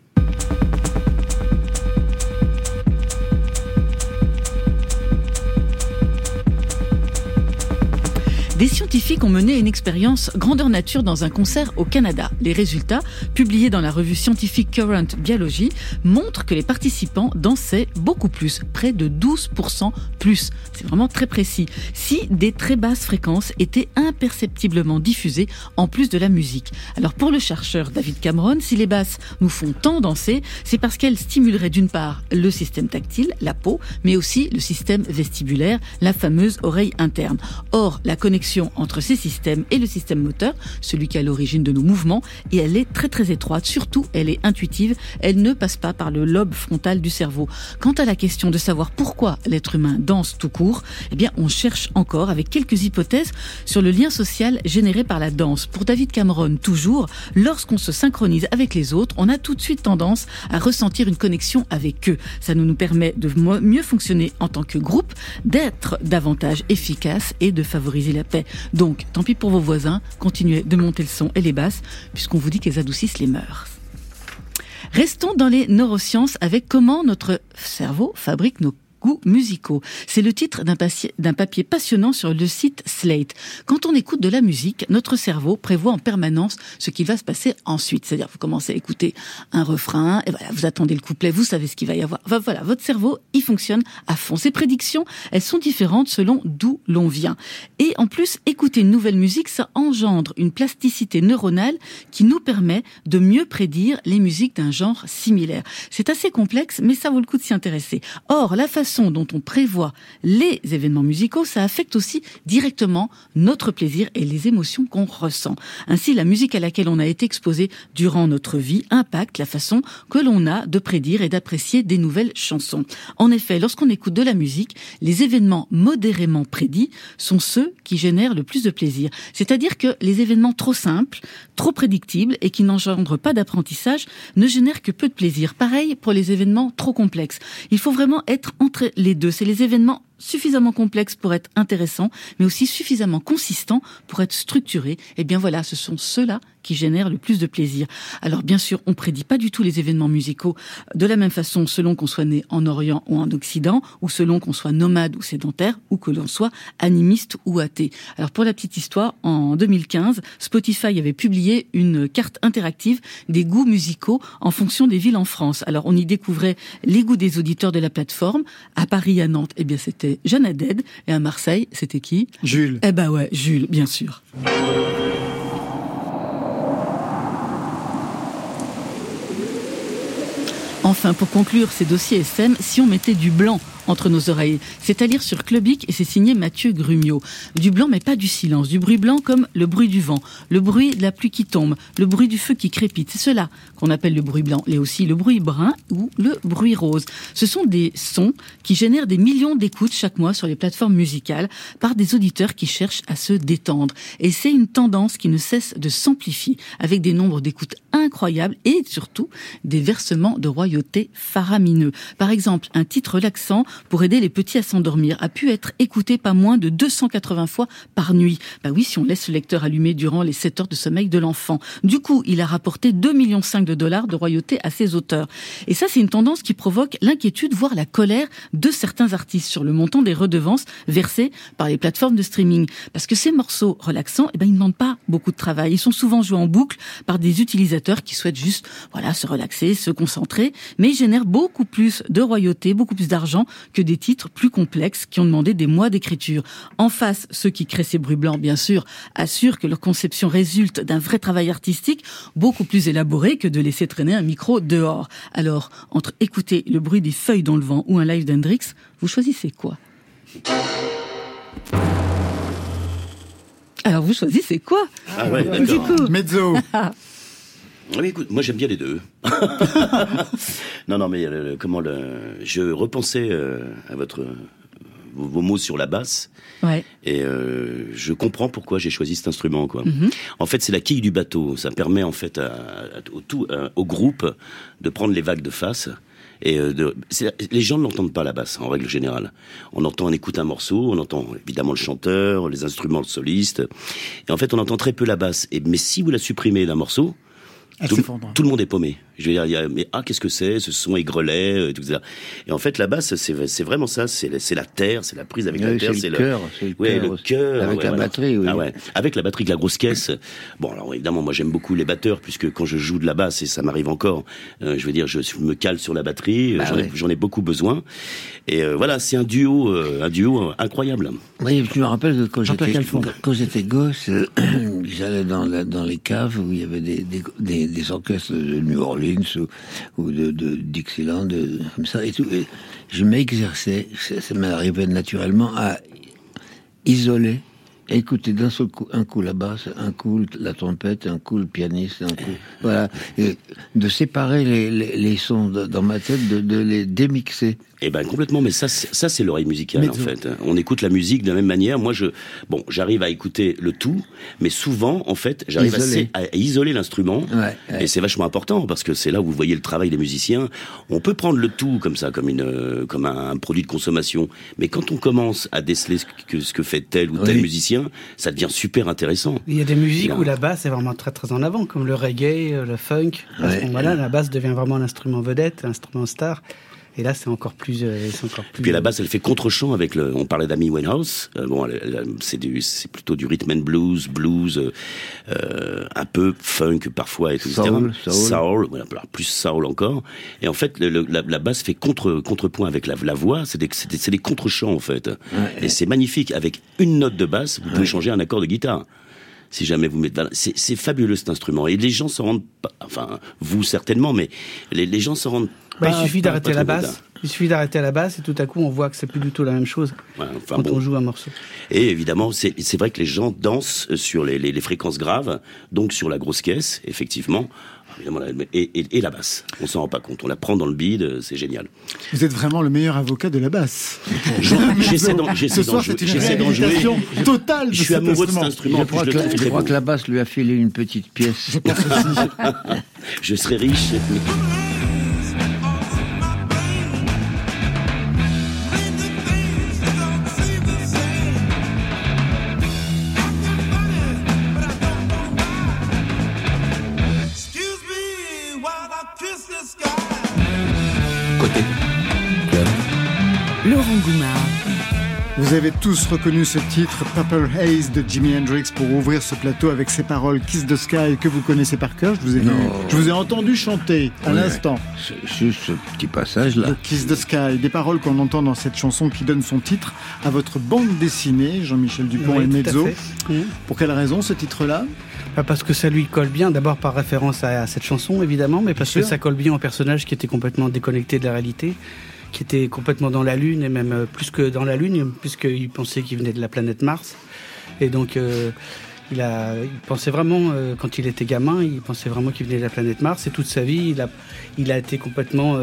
Des scientifiques ont mené une expérience grandeur nature dans un concert au Canada. Les résultats, publiés dans la revue scientifique Current Biology, montrent que les participants dansaient beaucoup plus, près de 12% plus. C'est vraiment très précis. Si des très basses fréquences étaient imperceptiblement diffusées en plus de la musique. Alors pour le chercheur David Cameron, si les basses nous font tant danser, c'est parce qu'elles stimuleraient d'une part le système tactile, la peau, mais aussi le système vestibulaire, la fameuse oreille interne. Or, la connexion entre ces systèmes et le système moteur, celui qui est à l'origine de nos mouvements, et elle est très très étroite. Surtout, elle est intuitive. Elle ne passe pas par le lobe frontal du cerveau. Quant à la question de savoir pourquoi l'être humain danse tout court, eh bien, on cherche encore avec quelques hypothèses sur le lien social généré par la danse. Pour David Cameron, toujours, lorsqu'on se synchronise avec les autres, on a tout de suite tendance à ressentir une connexion avec eux. Ça nous, permet de mieux fonctionner en tant que groupe, d'être davantage efficace et de favoriser la paix. Donc, tant pis pour vos voisins, continuez de monter le son et les basses, puisqu'on vous dit qu'elles adoucissent les mœurs. Restons dans les neurosciences avec comment notre cerveau fabrique nos musicaux. C'est le titre d'un papier, passionnant sur le site Slate. Quand on écoute de la musique, notre cerveau prévoit en permanence ce qui va se passer ensuite. C'est-à-dire, vous commencez à écouter un refrain, et voilà, vous attendez le couplet, vous savez ce qu'il va y avoir. Voilà, votre cerveau, il fonctionne à fond. Ces prédictions, elles sont différentes selon d'où l'on vient. Et en plus, écouter une nouvelle musique, ça engendre une plasticité neuronale qui nous permet de mieux prédire les musiques d'un genre similaire. C'est assez complexe, mais ça vaut le coup de s'y intéresser. Or, la façon dont on prévoit les événements musicaux, ça affecte aussi directement notre plaisir et les émotions qu'on ressent. Ainsi, la musique à laquelle on a été exposé durant notre vie impacte la façon que l'on a de prédire et d'apprécier des nouvelles chansons. En effet, lorsqu'on écoute de la musique, les événements modérément prédits sont ceux qui génèrent le plus de plaisir. C'est-à-dire que les événements trop simples, trop prédictibles et qui n'engendrent pas d'apprentissage ne génèrent que peu de plaisir. Pareil pour les événements trop complexes. Il faut vraiment être entre les deux. C'est les événements suffisamment complexes pour être intéressants, mais aussi suffisamment consistants pour être structurés. Et bien voilà, ce sont ceux-là qui génèrent le plus de plaisir. Alors bien sûr, on prédit pas du tout les événements musicaux de la même façon selon qu'on soit né en Orient ou en Occident, ou selon qu'on soit nomade ou sédentaire, ou que l'on soit animiste ou athée. Alors pour la petite histoire, en 2015, Spotify avait publié une carte interactive des goûts musicaux en fonction des villes en France. Alors on y découvrait les goûts des auditeurs de la plateforme. À Paris, à Nantes, eh bien c'était Jeanne Haddad, et à Marseille, c'était qui? Jules. Eh ben ouais, Jules, bien sûr. Enfin, pour conclure ces dossiers SM, si on mettait du blanc entre nos oreilles. C'est à lire sur Clubic et c'est signé Mathieu Grumiaux. Du blanc, mais pas du silence. Du bruit blanc comme le bruit du vent, le bruit de la pluie qui tombe, le bruit du feu qui crépite. C'est cela qu'on appelle le bruit blanc. Et aussi le bruit brun ou le bruit rose. Ce sont des sons qui génèrent des millions d'écoutes chaque mois sur les plateformes musicales par des auditeurs qui cherchent à se détendre. Et c'est une tendance qui ne cesse de s'amplifier avec des nombres d'écoutes incroyables et surtout des versements de royauté faramineux. Par exemple, un titre relaxant pour aider les petits à s'endormir a pu être écouté pas moins de 280 fois par nuit. Bah oui, si on laisse le lecteur allumé durant les 7 heures de sommeil de l'enfant. Du coup, il a rapporté 2,5 millions de dollars de royauté à ses auteurs. Et ça, c'est une tendance qui provoque l'inquiétude, voire la colère de certains artistes sur le montant des redevances versées par les plateformes de streaming. Parce que ces morceaux relaxants, eh ben, ils ne demandent pas beaucoup de travail. Ils sont souvent joués en boucle par des utilisateurs qui souhaitent juste, voilà, se relaxer, se concentrer, mais ils génèrent beaucoup plus de royauté, beaucoup plus d'argent que des titres plus complexes qui ont demandé des mois d'écriture. En face, ceux qui créent ces bruits blancs, bien sûr, assurent que leur conception résulte d'un vrai travail artistique beaucoup plus élaboré que de laisser traîner un micro dehors. Alors, entre écouter le bruit des feuilles dans le vent ou un live d'Hendrix, vous choisissez quoi? Alors vous choisissez quoi? Ah ouais, Du coup. Mezzo. Ah Oui, écoute, moi j'aime bien les deux. non, non, mais le- comment le, je repensais euh, à votre vos, vos mots sur la basse Ouais. et euh, je comprends pourquoi j'ai choisi cet instrument. Quoi. Mhm. En fait, c'est la quille du bateau. Ça permet en fait à- à- au, tout, à- au groupe de prendre les vagues de face. Et euh, de, les gens ne l'entendent pas la basse en règle générale. On entend, on écoute un morceau, on entend évidemment le chanteur, les instruments, le soliste. Et en fait, on entend très peu la basse. Et mais si vous la supprimez d'un morceau, tout, s'effondre. tout le monde est paumé. Je veux dire, il y a, mais ah, qu'est-ce que c'est? Ce son aigrelet, euh, tout ça. Et en fait, la basse, c'est c'est vraiment ça. C'est la- c'est la terre, c'est la prise avec la terre, c'est le cœur, le ouais, cœur le cœur, Avec ouais, la voilà. batterie, oui. Ah ouais, avec la batterie, avec la grosse caisse. Bon, alors évidemment, moi j'aime beaucoup les batteurs puisque quand je joue de la basse et ça m'arrive encore, euh, je veux dire, je me cale sur la batterie. euh, Bah j'en ai- ai, beaucoup besoin. Et euh, voilà, c'est un duo, euh, un duo incroyable. Oui, je me rappelle que quand j'étais Calfon. quand j'étais gosse, euh, j'allais dans, dans les caves où il y avait des, des, des, orchestres de New Orleans ou, ou de, de Dixieland, comme ça et tout. Et je m'exerçais, ça, m'est arrivé naturellement à isoler, écouter d'un seul coup un coup la basse, un coup la trompette, un coup le pianiste, un coup voilà, et de séparer les, les, sons dans ma tête, de, de les démixer. Eh ben complètement, mais ça, c'est- ça c'est l'oreille musicale en fait. On écoute la musique de la même manière. Moi, je, bon, j'arrive à écouter le tout, mais souvent, en fait, j'arrive à, Isoler. sé- à isoler l'instrument, Ouais, ouais. et c'est vachement important parce que c'est là où vous voyez le travail des musiciens. On peut prendre le tout comme ça, comme une, euh, comme un, produit de consommation, mais quand on commence à déceler ce que, ce que fait tel ou tel Oui. musicien, ça devient super intéressant. Il y a des musiques où la basse est vraiment très très en avant, comme le reggae, euh, le funk. À Ouais. ce moment-là, la basse devient vraiment l'instrument vedette, l'instrument star. Et là, c'est encore plus, euh, encore plus. Puis la basse, elle fait contre-champ avec le. On parlait d'Amy Winehouse. Euh, bon, c'est du, c'est plutôt du rhythm and blues, blues, euh, un peu funk parfois et tout, Soul, etc. soul. voilà, alors plus soul encore. Et en fait, le- le- la, la basse fait contre contrepoint avec la, la voix. C'est des, c'est des, c'est des contre-champs en fait. et c'est magnifique. Avec une note de basse, vous pouvez changer un accord de guitare. Si jamais vous mettez, c'est fabuleux cet instrument. Et les gens s'en rendent pas, enfin vous certainement, mais les, les gens s'en rendent Bah, il suffit d'arrêter la basse. Il suffit d'arrêter la basse et tout à coup on voit que c'est plus du tout la même chose Ouais, enfin, quand bon. on joue un morceau. Et évidemment, c'est c'est vrai que les gens dansent sur les, les- les fréquences graves, donc sur la grosse caisse, effectivement. Évidemment, la- et, et- et la basse. On s'en rend pas compte. On la prend dans le bide, c'est génial. Vous êtes vraiment le meilleur avocat de la basse. J'essaie d'en jouer. totale de Je suis cet amoureux de cet instrument. Je crois, je que la, trouve je très crois beau. que la basse lui a filé une petite pièce. Je serais riche. mais- avez tous reconnu ce titre Purple Haze de Jimi Hendrix pour ouvrir ce plateau avec ces paroles Kiss the Sky que vous connaissez par cœur. Je vous ai, vu- je vous ai entendu chanter à Oui, l'instant. C'est Juste ce petit passage-là. Kiss the Sky, des paroles qu'on entend dans cette chanson qui donne son titre à votre bande dessinée, Jean-Michel Dupont Oui, et Mezzo. Pour quelle raison ce titre-là? Pas parce que ça lui colle bien, d'abord par référence à, à cette chanson évidemment, mais parce que ça colle bien au personnage qui était complètement déconnecté de la réalité, qui était complètement dans la Lune et même euh, plus que dans la Lune, puisqu'il pensait qu'il venait de la planète Mars. Et donc euh, il, a, il pensait vraiment, euh, quand il était gamin, il pensait vraiment qu'il venait de la planète Mars. Et toute sa vie, il a, il a été complètement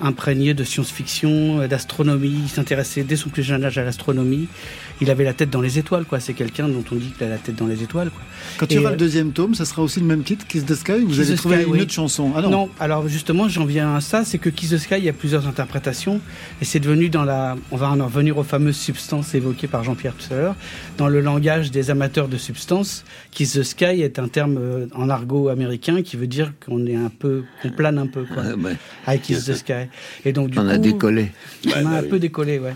imprégné de science-fiction, d'astronomie. Il s'intéressait dès son plus jeune âge à l'astronomie. Il avait la tête dans les étoiles, quoi. C'est quelqu'un dont on dit qu'il a la tête dans les étoiles, quoi. Quand il y aura euh, le deuxième tome, ça sera aussi le même titre, Kiss the Sky Vous Kiss avez the trouvé Sky, une oui. autre chanson? Ah non, non, alors justement, j'en viens à ça, c'est que Kiss the Sky, il y a plusieurs interprétations, et c'est devenu dans la, on va en revenir aux fameuses substances évoquées par Jean-Pierre tout à l'heure, dans le langage des amateurs de substances, Kiss the Sky est un terme euh, en argot américain qui veut dire qu'on est un peu, qu'on plane un peu, quoi. Ah, Kiss the Sky. Et donc du On coup, a décollé. on a bah un oui. peu décollé, ouais.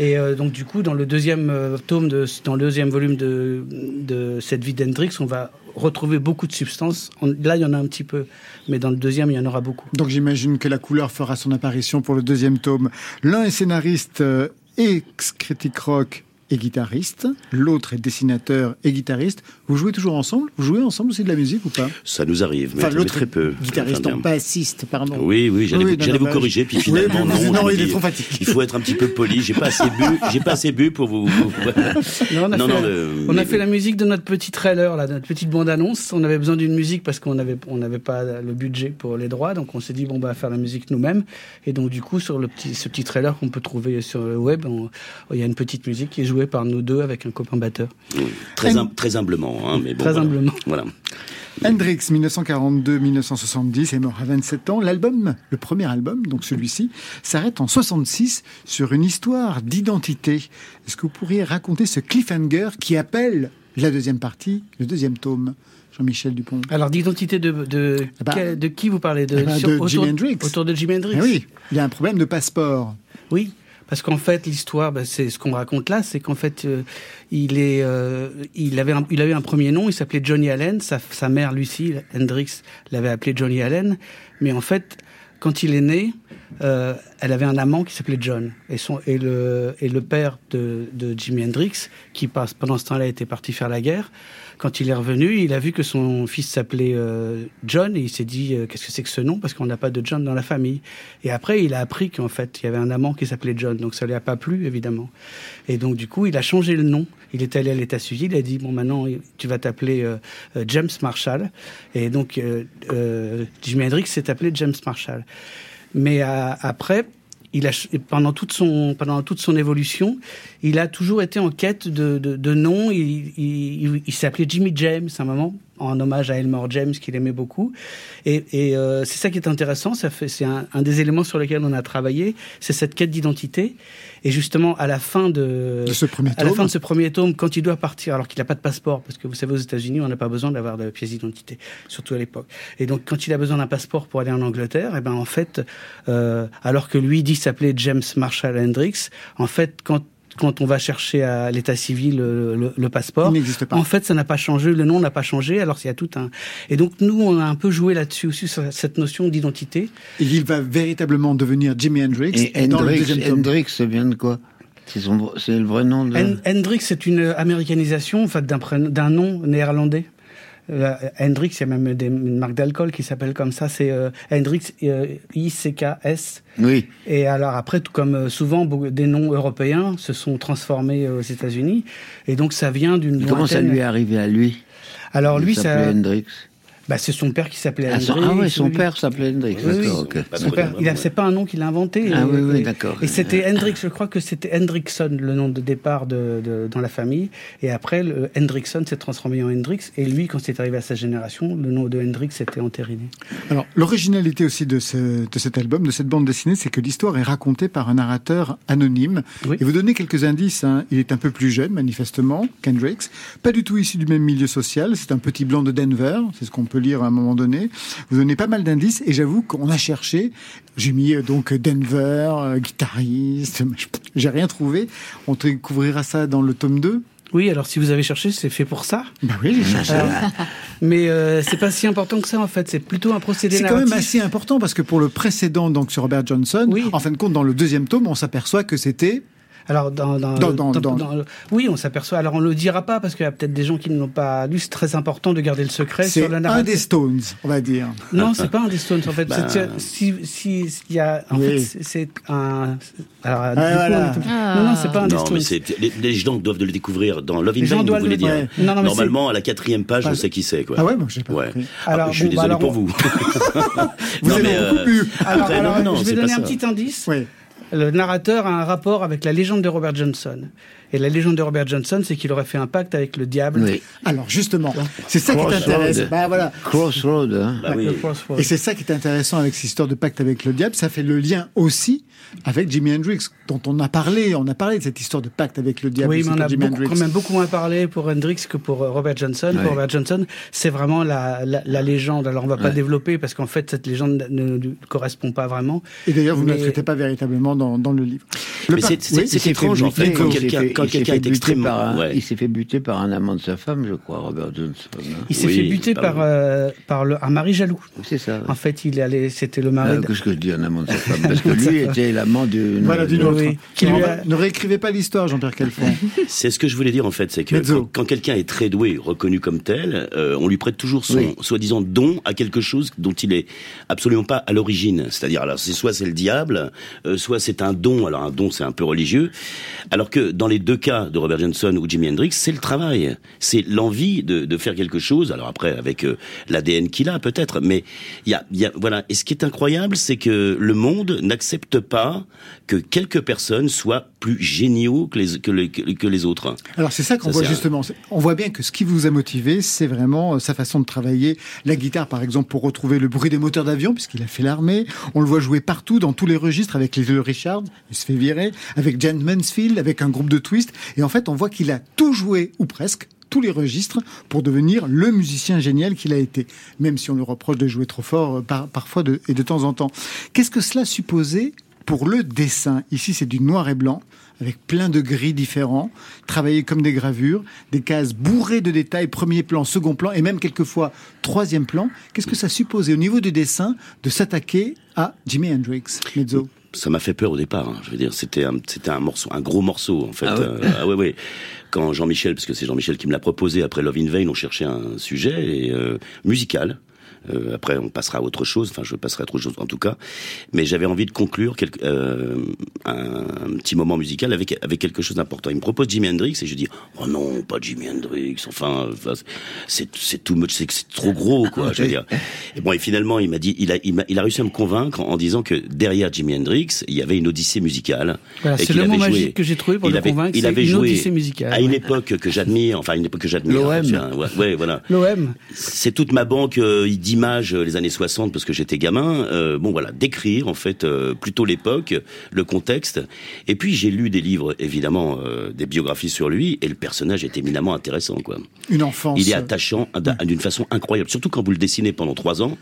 Et euh, donc du coup, dans le deuxième euh, dans le deuxième volume de, de cette vie d'Hendrix, on va retrouver beaucoup de substances. On- là, il y en a un petit peu, mais dans le deuxième, il y en aura beaucoup. Donc j'imagine que la couleur fera son apparition pour le deuxième tome. L'un est scénariste euh, et critique rock et guitariste, l'autre est dessinateur et guitariste. Vous jouez toujours ensemble? Vous jouez ensemble aussi de la musique ou pas? Ça nous arrive, mais, Enfin, mais très peu. Guitariste Enfin, en bassiste, pardon. Oui, oui, j'allais Oui, vous, corriger, puis finalement, non. non, il est trop fatigué. Il faut être un petit peu poli. J'ai pas assez bu, j'ai pas assez bu pour vous. Non, on a, Non, fait, le- on a mais- fait la musique de notre petit trailer, là, notre petite bande-annonce. On avait besoin d'une musique parce qu'on n'avait on n'avait pas le budget pour les droits. Donc on s'est dit, bon, bah, faire la musique nous-mêmes. Et donc, du coup, sur le petit, ce petit trailer qu'on peut trouver sur le web, il y a une petite musique qui est jouée par nous deux avec un copain batteur. Très, hum- très humblement, hein, mais bon. Très voilà. humblement. Voilà. Hendrix, 1942-1970, est mort à 27 ans. L'album, le premier album, donc celui-ci, s'arrête en 66 sur une histoire d'identité. Est-ce que vous pourriez raconter ce cliffhanger qui appelle la deuxième partie, le deuxième tome Jean-Michel Dupont? Alors, d'identité de, de, bah, quel- de qui vous parlez de, Eh ben, sur- de autour, Jimi Hendrix. Autour de Jimi Hendrix. Eh oui, il y a un problème de passeport. Oui, parce qu'en fait, l'histoire, bah, c'est ce qu'on raconte là, c'est qu'en fait, euh, il est, euh, il avait, un, il a eu un premier nom, il s'appelait Johnny Allen. Sa, sa mère Lucy Hendrix l'avait appelé Johnny Allen, mais en fait, quand il est né, euh, elle avait un amant qui s'appelait John, et son et le et le père de, de Jimi Hendrix, qui passe pendant ce temps-là était parti faire la guerre. Quand il est revenu, il a vu que son fils s'appelait euh, John et il s'est dit euh, qu'est-ce que c'est que ce nom? Parce qu'on n'a pas de John dans la famille. Et après, il a appris qu'en fait, il y avait un amant qui s'appelait John, donc ça lui a pas plu évidemment. Et donc du coup, il a changé le nom. Il est allé à l'état civil, il a dit bon maintenant tu vas t'appeler euh, euh, James Marshall. Et donc euh, euh, Jimi Hendrix s'est appelé James Marshall. Mais après, il a, pendant toute son pendant toute son évolution, il a toujours été en quête de, de, de noms. Il, il, il- appelé Jimmy James à un moment en hommage à Elmore James qu'il aimait beaucoup. Et, et euh, c'est ça qui est intéressant. Ça fait c'est un, un des éléments sur lesquels on a travaillé. C'est cette quête d'identité. Et justement à la fin de, De ce premier à la tome. fin de ce premier tome, quand il doit partir, alors qu'il n'a pas de passeport, parce que vous savez aux États-Unis on n'a pas besoin d'avoir de pièce d'identité, surtout à l'époque. Et donc quand il a besoin d'un passeport pour aller en Angleterre, et ben en fait, euh, alors que lui dit s'appeler James Marshall Hendrix, en fait quand quand on va chercher à l'état civil le, le- le passeport, Il n'existe pas. en fait, ça n'a pas changé, le nom n'a pas changé. Alors, il y a tout un. Et donc, nous, on a un peu joué là-dessus aussi sur cette notion d'identité. Et il va véritablement devenir Jimi Hendrix Et dans le Hendrix. Hendrix, ça vient de quoi? C'est son- c'est le vrai nom de... Hen- Hendrix, c'est une américanisation en fait, d'un prénom- d'un nom néerlandais. Hendrix, il y a même des, une marque d'alcool qui s'appelle comme ça, c'est euh, Hendrix euh, ICKS. Oui. Et alors après, tout comme euh, souvent, des noms européens se sont transformés aux États-Unis. Et donc ça vient d'une Comment ça lui est arrivé à lui? Alors Il lui, ça, Hendrix. Bah, c'est son père qui s'appelait Ah, Hendrix. son- ah ouais, son oui. père s'appelait Hendrix. Oui, oui. D'accord, ok. Son père, il a, c'est pas un nom qu'il a inventé. Ah Et- oui, oui, et- d'accord. Et c'était Hendrix, je crois que c'était Hendrickson, le nom de départ de, de- dans la famille. Et après, le Hendrickson s'est transformé en Hendrix. Et lui, quand c'est arrivé à sa génération, le nom de Hendrix était entériné. Alors, l'originalité aussi de, ce, de cet album, de cette bande dessinée, c'est que l'histoire est racontée par un narrateur anonyme. Et vous donnez quelques indices. hein. Il est un peu plus jeune, manifestement, Kendricks. Pas du tout issu du même milieu social. C'est un petit blanc de Denver. C'est ce qu'on peut lire à un moment donné. Vous donnez pas mal d'indices. Et j'avoue qu'on a cherché. J'ai mis euh, donc Denver, euh, guitariste. J'ai rien trouvé. On découvrira ça dans le tome 2. Oui, alors si vous avez cherché, c'est fait pour ça. Bah oui, j'ai cherché. Alors, mais euh, c'est pas si important que ça en fait. C'est plutôt un procédé C'est quand même assez important parce que pour le précédent, donc sur Robert Johnson, en fin de compte, dans le deuxième tome, on s'aperçoit que c'était. Alors dans, dans, Dans- dans- dans- dans- dans- oui, on s'aperçoit. Alors on le dira pas parce qu'il y a peut-être des gens qui ne l'ont pas lu. C'est très important de garder le secret C'est sur la un narration. des Stones, on va dire. Non, c'est pas un des Stones en fait. Bah. C'est- Si si s'il y a en Oui. fait c'est- c'est un. Alors Ah, coup, non non c'est pas un des Non, Stones. c'est les, les gens doivent le découvrir dans Love in Les gens Vain, vous doivent voulez le- dire. ouais. Non, non, Normalement, à la quatrième page, Pas- on sait qui c'est, quoi. Ah ouais, moi, j'ai pas Ouais. compris. Ah, Alors, je suis bon, bah désolé alors, pour vous. Vous Non, avez beaucoup euh. Alors, non, non, je c'est vais pas donner un petit indice. Le narrateur a un rapport avec la légende de Robert Johnson. Et la légende de Robert Johnson, c'est qu'il aurait fait un pacte avec le diable. Alors justement, c'est ça qui t'intéresse. Bah, voilà. Crossroad, hein. Bah oui. Et c'est ça qui est intéressant avec cette histoire de pacte avec le diable. Ça fait le lien aussi avec Jimi Hendrix, dont on a parlé. On a parlé de cette histoire de pacte avec le diable. Oui, mais on a Jimi beaucoup, quand même beaucoup moins parlé pour Hendrix que pour euh, Robert Johnson. Ouais. Pour Robert Johnson, c'est vraiment la, la, la légende. Alors on va pas Ouais. développer parce qu'en fait cette légende ne, ne correspond pas vraiment. Et d'ailleurs, vous ne la Mais- traitez pas véritablement dans, dans le livre. Le Mais c'est- c'est- Oui, étrange, en fait, quand quelqu'un- fait- quand il s'est quelqu'un fait est buter extrêmement- par un- ouais. Il s'est fait buter par un amant de sa femme, je crois, Robert Johnson. hein. Il s'est Oui, fait buter par, euh, par le, un mari jaloux. C'est ça. ouais. En fait, il allait, c'était le mari. Ah, Qu'est-ce que je dis, un amant de sa femme? Parce que lui était l'amant d'une. Voilà, d'une autre. oui. Qui Ne- lui a- Ne réécrivez pas l'histoire, Jean-Pierre Calfon. C'est ce que je voulais dire en fait, c'est que Mezzo. quand, quand quelqu'un est très doué, reconnu comme tel, euh, on lui prête toujours son Oui. soi-disant don à quelque chose dont il est absolument pas à l'origine. C'est-à-dire, alors c'est soit c'est le diable, euh, soit c'est un don. Alors un don, c'est un peu religieux. Alors que dans les deux cas de Robert Johnson ou Jimi Hendrix, c'est le travail, c'est l'envie de, faire quelque chose. Alors après, avec euh, l'ADN qu'il a peut-être, mais il y a, y a voilà. Et ce qui est incroyable, c'est que le monde n'accepte pas que quelques personnes soient plus géniaux que les que les, que- que les autres. Alors c'est ça qu'on voit justement. On voit bien que ce qui vous a motivé, c'est vraiment euh, sa façon de travailler. La guitare, par exemple, pour retrouver le bruit des moteurs d'avion, puisqu'il a fait l'armée. On le voit jouer partout, dans tous les registres, avec Little Richard, il se fait virer, avec Jan Mansfield, avec un groupe de twist. Et en fait, on voit qu'il a tout joué, ou presque, tous les registres pour devenir le musicien génial qu'il a été, même si on le reproche de jouer trop fort euh, par- parfois de- et de temps en temps. Qu'est-ce que cela supposait pour le dessin Ici, c'est du noir et blanc, avec plein de gris différents, travaillés comme des gravures, des cases bourrées de détails, premier plan, second plan, et même quelquefois troisième plan. Qu'est-ce que ça supposait au niveau du dessin de s'attaquer à Jimi Hendrix, Mezzo ça m'a fait peur au départ. hein. Je veux dire, c'était un, c'était un morceau, un gros morceau en fait. Ah ouais? Euh, ah ouais, ouais. Quand Jean-Michel, parce que c'est Jean-Michel qui me l'a proposé après Love in Vain, on cherchait un sujet et, euh, musical. Euh, après, on passera à autre chose. Enfin, je passerai à autre chose en tout cas. Mais j'avais envie de conclure quelque, euh, un, un petit moment musical avec avec quelque chose d'important. Il me propose Jimi Hendrix et je dis oh non, pas Jimi Hendrix. Enfin, c'est tout much, c'est trop gros quoi. je veux dire. Et bon, et finalement, il m'a dit, il a, il a, il a réussi à me convaincre en disant que derrière Jimi Hendrix, il y avait une odyssée musicale. Voilà, c'est le mot magique joué- que j'ai trouvé pour il le avait, convaincre, Il avait une joué odyssée musicale, à une ouais. époque que j'admire, enfin une époque que j'admire. L'OM. Ouais, voilà. L'OM. C'est toute ma banque euh, d'images euh, les années 60 parce que j'étais gamin. Euh, bon voilà, décrire en fait euh, plutôt l'époque, le contexte. Et puis j'ai lu des livres évidemment, euh, des biographies sur lui et le personnage est éminemment intéressant quoi. Une enfance. Il est attachant d'un- d'une façon incroyable, surtout quand vous le dessinez pendant trois ans.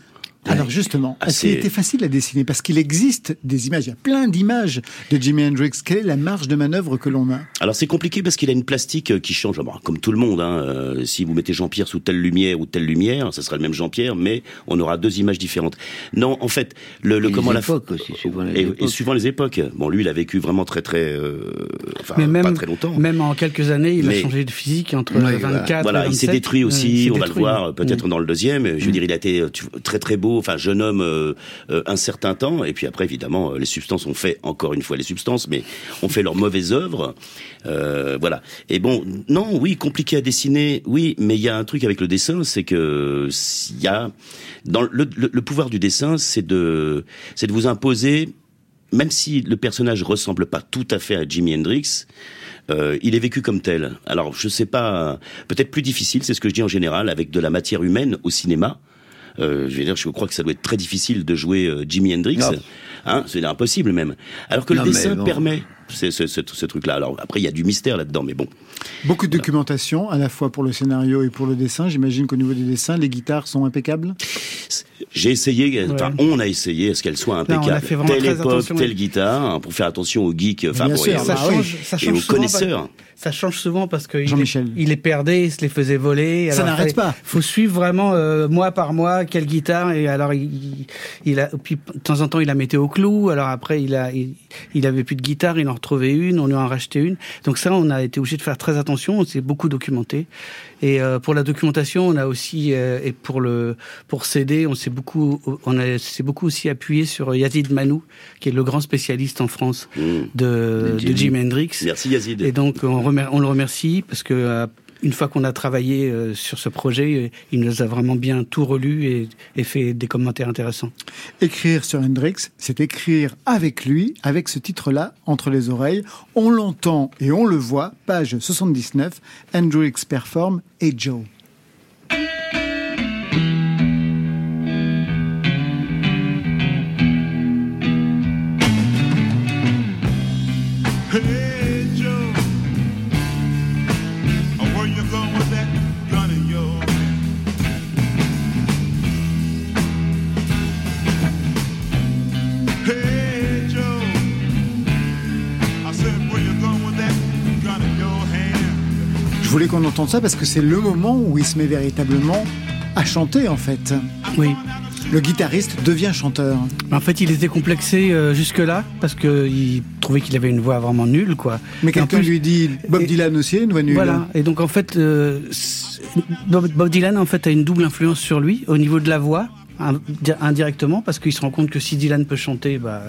Alors justement, est-ce Assez- qu'il était facile à dessiner? Parce qu'il existe des images, il y a plein d'images de Jimi Hendrix. Quelle est la marge de manœuvre que l'on a? Alors c'est compliqué parce qu'il a une plastique euh, qui change, comme tout le monde. Hein, euh, si vous mettez Jean-Pierre sous telle lumière ou telle lumière, ça sera le même Jean-Pierre, mais on aura deux images différentes. Non, en fait, le, le Et les comment la époques aussi, suivant les et, et époques. suivant les époques. Bon, lui, il a vécu vraiment très très, euh, enfin Mais même, pas très longtemps. même en quelques années, il Mais- a changé de physique entre Oui, voilà. 24 Voilà, et il s'est 27. détruit aussi. on va le voir peut-être Mm. dans le deuxième. Je veux dire, il a été très très beau, enfin jeune homme, euh, euh, un certain temps. Et puis après, évidemment, euh, les substances ont fait encore une fois les substances, mais ont fait leur mauvaise œuvre. Voilà. Et bon, non, oui, compliqué à dessiner, oui, mais il y a un truc avec le dessin, c'est que il y a dans le, pouvoir du dessin, c'est de c'est de vous imposer même si le personnage ressemble pas tout à fait à Jimi Hendrix, il est vécu comme tel. Alors, je sais pas, peut-être plus difficile, c'est ce que je dis en général, avec de la matière humaine au cinéma. Euh, je veux dire, je crois que ça doit être très difficile de jouer euh, Jimi Hendrix. Non. Hein, c'est impossible même. Alors que Non, le dessin permet ce, ce, ce, ce truc-là. Alors après, il y a du mystère là-dedans, mais bon. Beaucoup de documentation, à la fois pour le scénario et pour le dessin. J'imagine qu'au niveau des dessins, les guitares sont impeccables? J'ai essayé, enfin, Ouais. on a essayé à ce qu'elle soit on a impeccable. fait vraiment telle très époque, attention, telle oui. guitare, pour faire attention aux geeks, enfin, Bien pour sûr, et- Ça bah change, ça et change aux souvent parce- connaisseurs. Ça change souvent parce que il il les perdait, il se les faisait voler. Ça n'arrête pas. Faut suivre vraiment euh, mois par mois quelle guitare et alors il, il a puis de temps en temps il la mettait au clou. Alors après il a il, il avait plus de guitare, il en retrouvait une, on lui en rachetait une. Donc ça on a été obligé de faire très attention, on s'est beaucoup documenté. Et euh, pour la documentation, on a aussi euh, et pour le pour CD, on s'est beaucoup on s'est beaucoup aussi appuyé sur Yazid Manou qui est le grand spécialiste en France Mmh. de, De Jimi Hendrix. Merci Yazid. Et donc on, remer- on le remercie parce que euh, une fois qu'on a travaillé euh, sur ce projet, euh, il nous a vraiment bien tout relu et, et fait des commentaires intéressants. Écrire sur Hendrix, c'est écrire avec lui, avec ce titre-là, entre les oreilles. On l'entend et on le voit, page 79, Hendrix performe et Joe. Hey Je voulais qu'on entende ça parce que c'est le moment où il se met véritablement à chanter en fait. Oui. Le guitariste devient chanteur. En fait, il était complexé euh, jusque-là parce que il trouvait qu'il avait une voix vraiment nulle, quoi. Mais quelqu'un lui dit Bob et- Dylan aussi a une voix nulle. Voilà. Et donc en fait, euh, Bob Dylan en fait a une double influence sur lui au niveau de la voix. In- indirectement parce qu'il se rend compte que si Dylan peut chanter bah,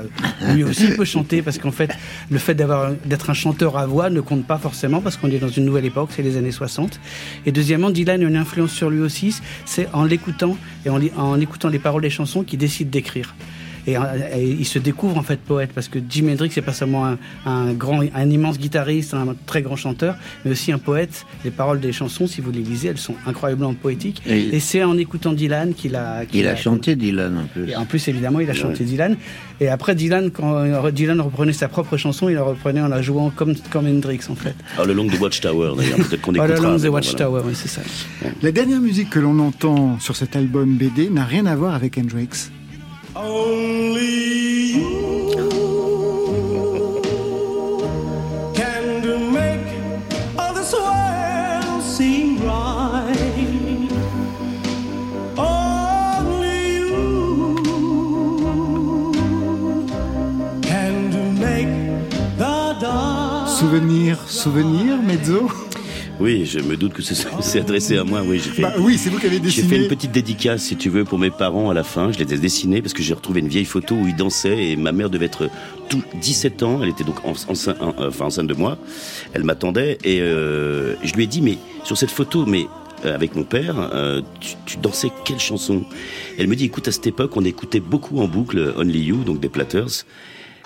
lui aussi peut chanter parce qu'en fait le fait d'être un chanteur à voix ne compte pas forcément parce qu'on est dans une nouvelle époque c'est les années 60 et deuxièmement Dylan a une influence sur lui aussi c'est en l'écoutant et en, en écoutant les paroles des chansons qu'il décide d'écrire et, euh, et il se découvre en fait poète parce que Jimi Hendrix c'est pas seulement un, un grand, un immense guitariste, un très grand chanteur, mais aussi un poète. Les paroles des chansons, si vous les lisez, elles sont incroyablement poétiques. Et- Et, c'est en écoutant Dylan qu'il a. qu'il Il a chanté Dylan en plus. Et en plus, évidemment, il a chanté Dylan. Et après, Dylan, quand euh, Dylan reprenait sa propre chanson, il la reprenait en la jouant comme, comme Hendrix, en fait. Alors le long de Watchtower d'ailleurs, peut-être qu'on All écoutera. Along mais the bon, Watchtower, voilà. oui, c'est ça. La dernière musique que l'on entend sur cet album BD n'a rien à voir avec Hendrix. Only you can make all this world seem right. Only you can make the dark. Souvenir, souvenir, mezzo Oui, je me doute que c'est adressé à moi. Oui, j'ai fait. Bah oui, c'est vous qui avez J'ai dessiné. fait une petite dédicace, si tu veux, pour mes parents à la fin. Je les ai dessinés parce que j'ai retrouvé une vieille photo où ils dansaient et ma mère devait être tout 17 ans. Elle était donc en- enceinte, en- enfin, enceinte de moi. Elle m'attendait et euh, je lui ai dit, mais sur cette photo, mais euh, avec mon père, euh, tu, tu dansais quelle chanson? Elle me dit, écoute, à cette époque, on écoutait beaucoup en boucle Only You, donc des Platters.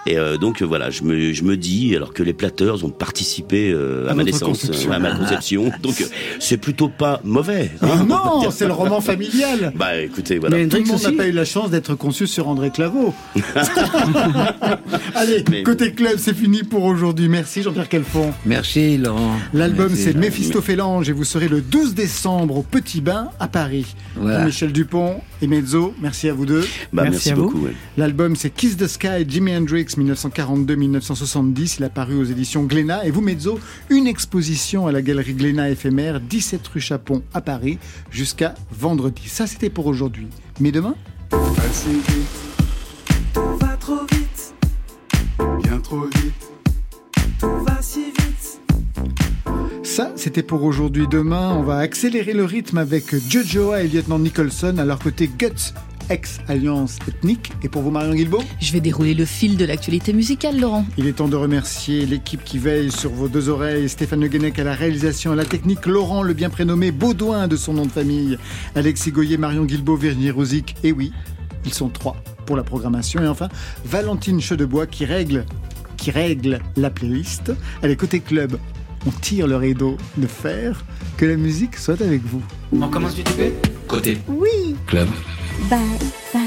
Et euh, donc euh, voilà, je me, je me dis, alors que les Platters ont participé euh, à, À ma naissance, conception. à ma conception, donc euh, c'est plutôt pas mauvais. hein. Non, c'est le roman familial. Bah écoutez, voilà. Tout le monde n'a pas eu la chance d'être conçu sur André Claveau. Allez, Mais- côté club, c'est fini pour aujourd'hui. Merci Jean-Pierre Quelfond. Merci Laurent. L'album c'est Méphistophélange et vous serez le 12 décembre au Petit Bain à Paris. Voilà. Michel Dupont et Mezzo, merci à vous deux. Bah, merci Merci à vous. beaucoup, ouais. L'album c'est Kiss the Sky, Jimi Hendrix 1942-1970. Il a paru aux éditions Glénat. Et vous Mezzo, une exposition à la galerie Glénat éphémère, 17 rue Chapon à Paris jusqu'à vendredi. Ça c'était pour aujourd'hui. Mais demain? Tout va trop vite, Bien trop vite. tout va si vite. Ça, c'était pour aujourd'hui. Demain, on va accélérer le rythme avec Jojoa et lieutenant Nicholson à leur côté Guts, ex-alliance ethnique. Et pour vous, Marion Guilbault Je vais dérouler le fil de l'actualité musicale, Laurent. Il est temps de remercier l'équipe qui veille sur vos deux oreilles. Stéphane Le Guenec à la réalisation, à la technique. Laurent, le bien prénommé Baudouin de son nom de famille. Alexis Goyer, Marion Guilbault, Virginie Rosic. Et oui, ils sont trois pour la programmation. Et enfin, Valentine Chedebois qui règle, qui règle la playlist. Allez, côté club, on tire le rideau de fer. Que la musique soit avec vous. On commence du TP Côté. Oui Club. Bye. Bye.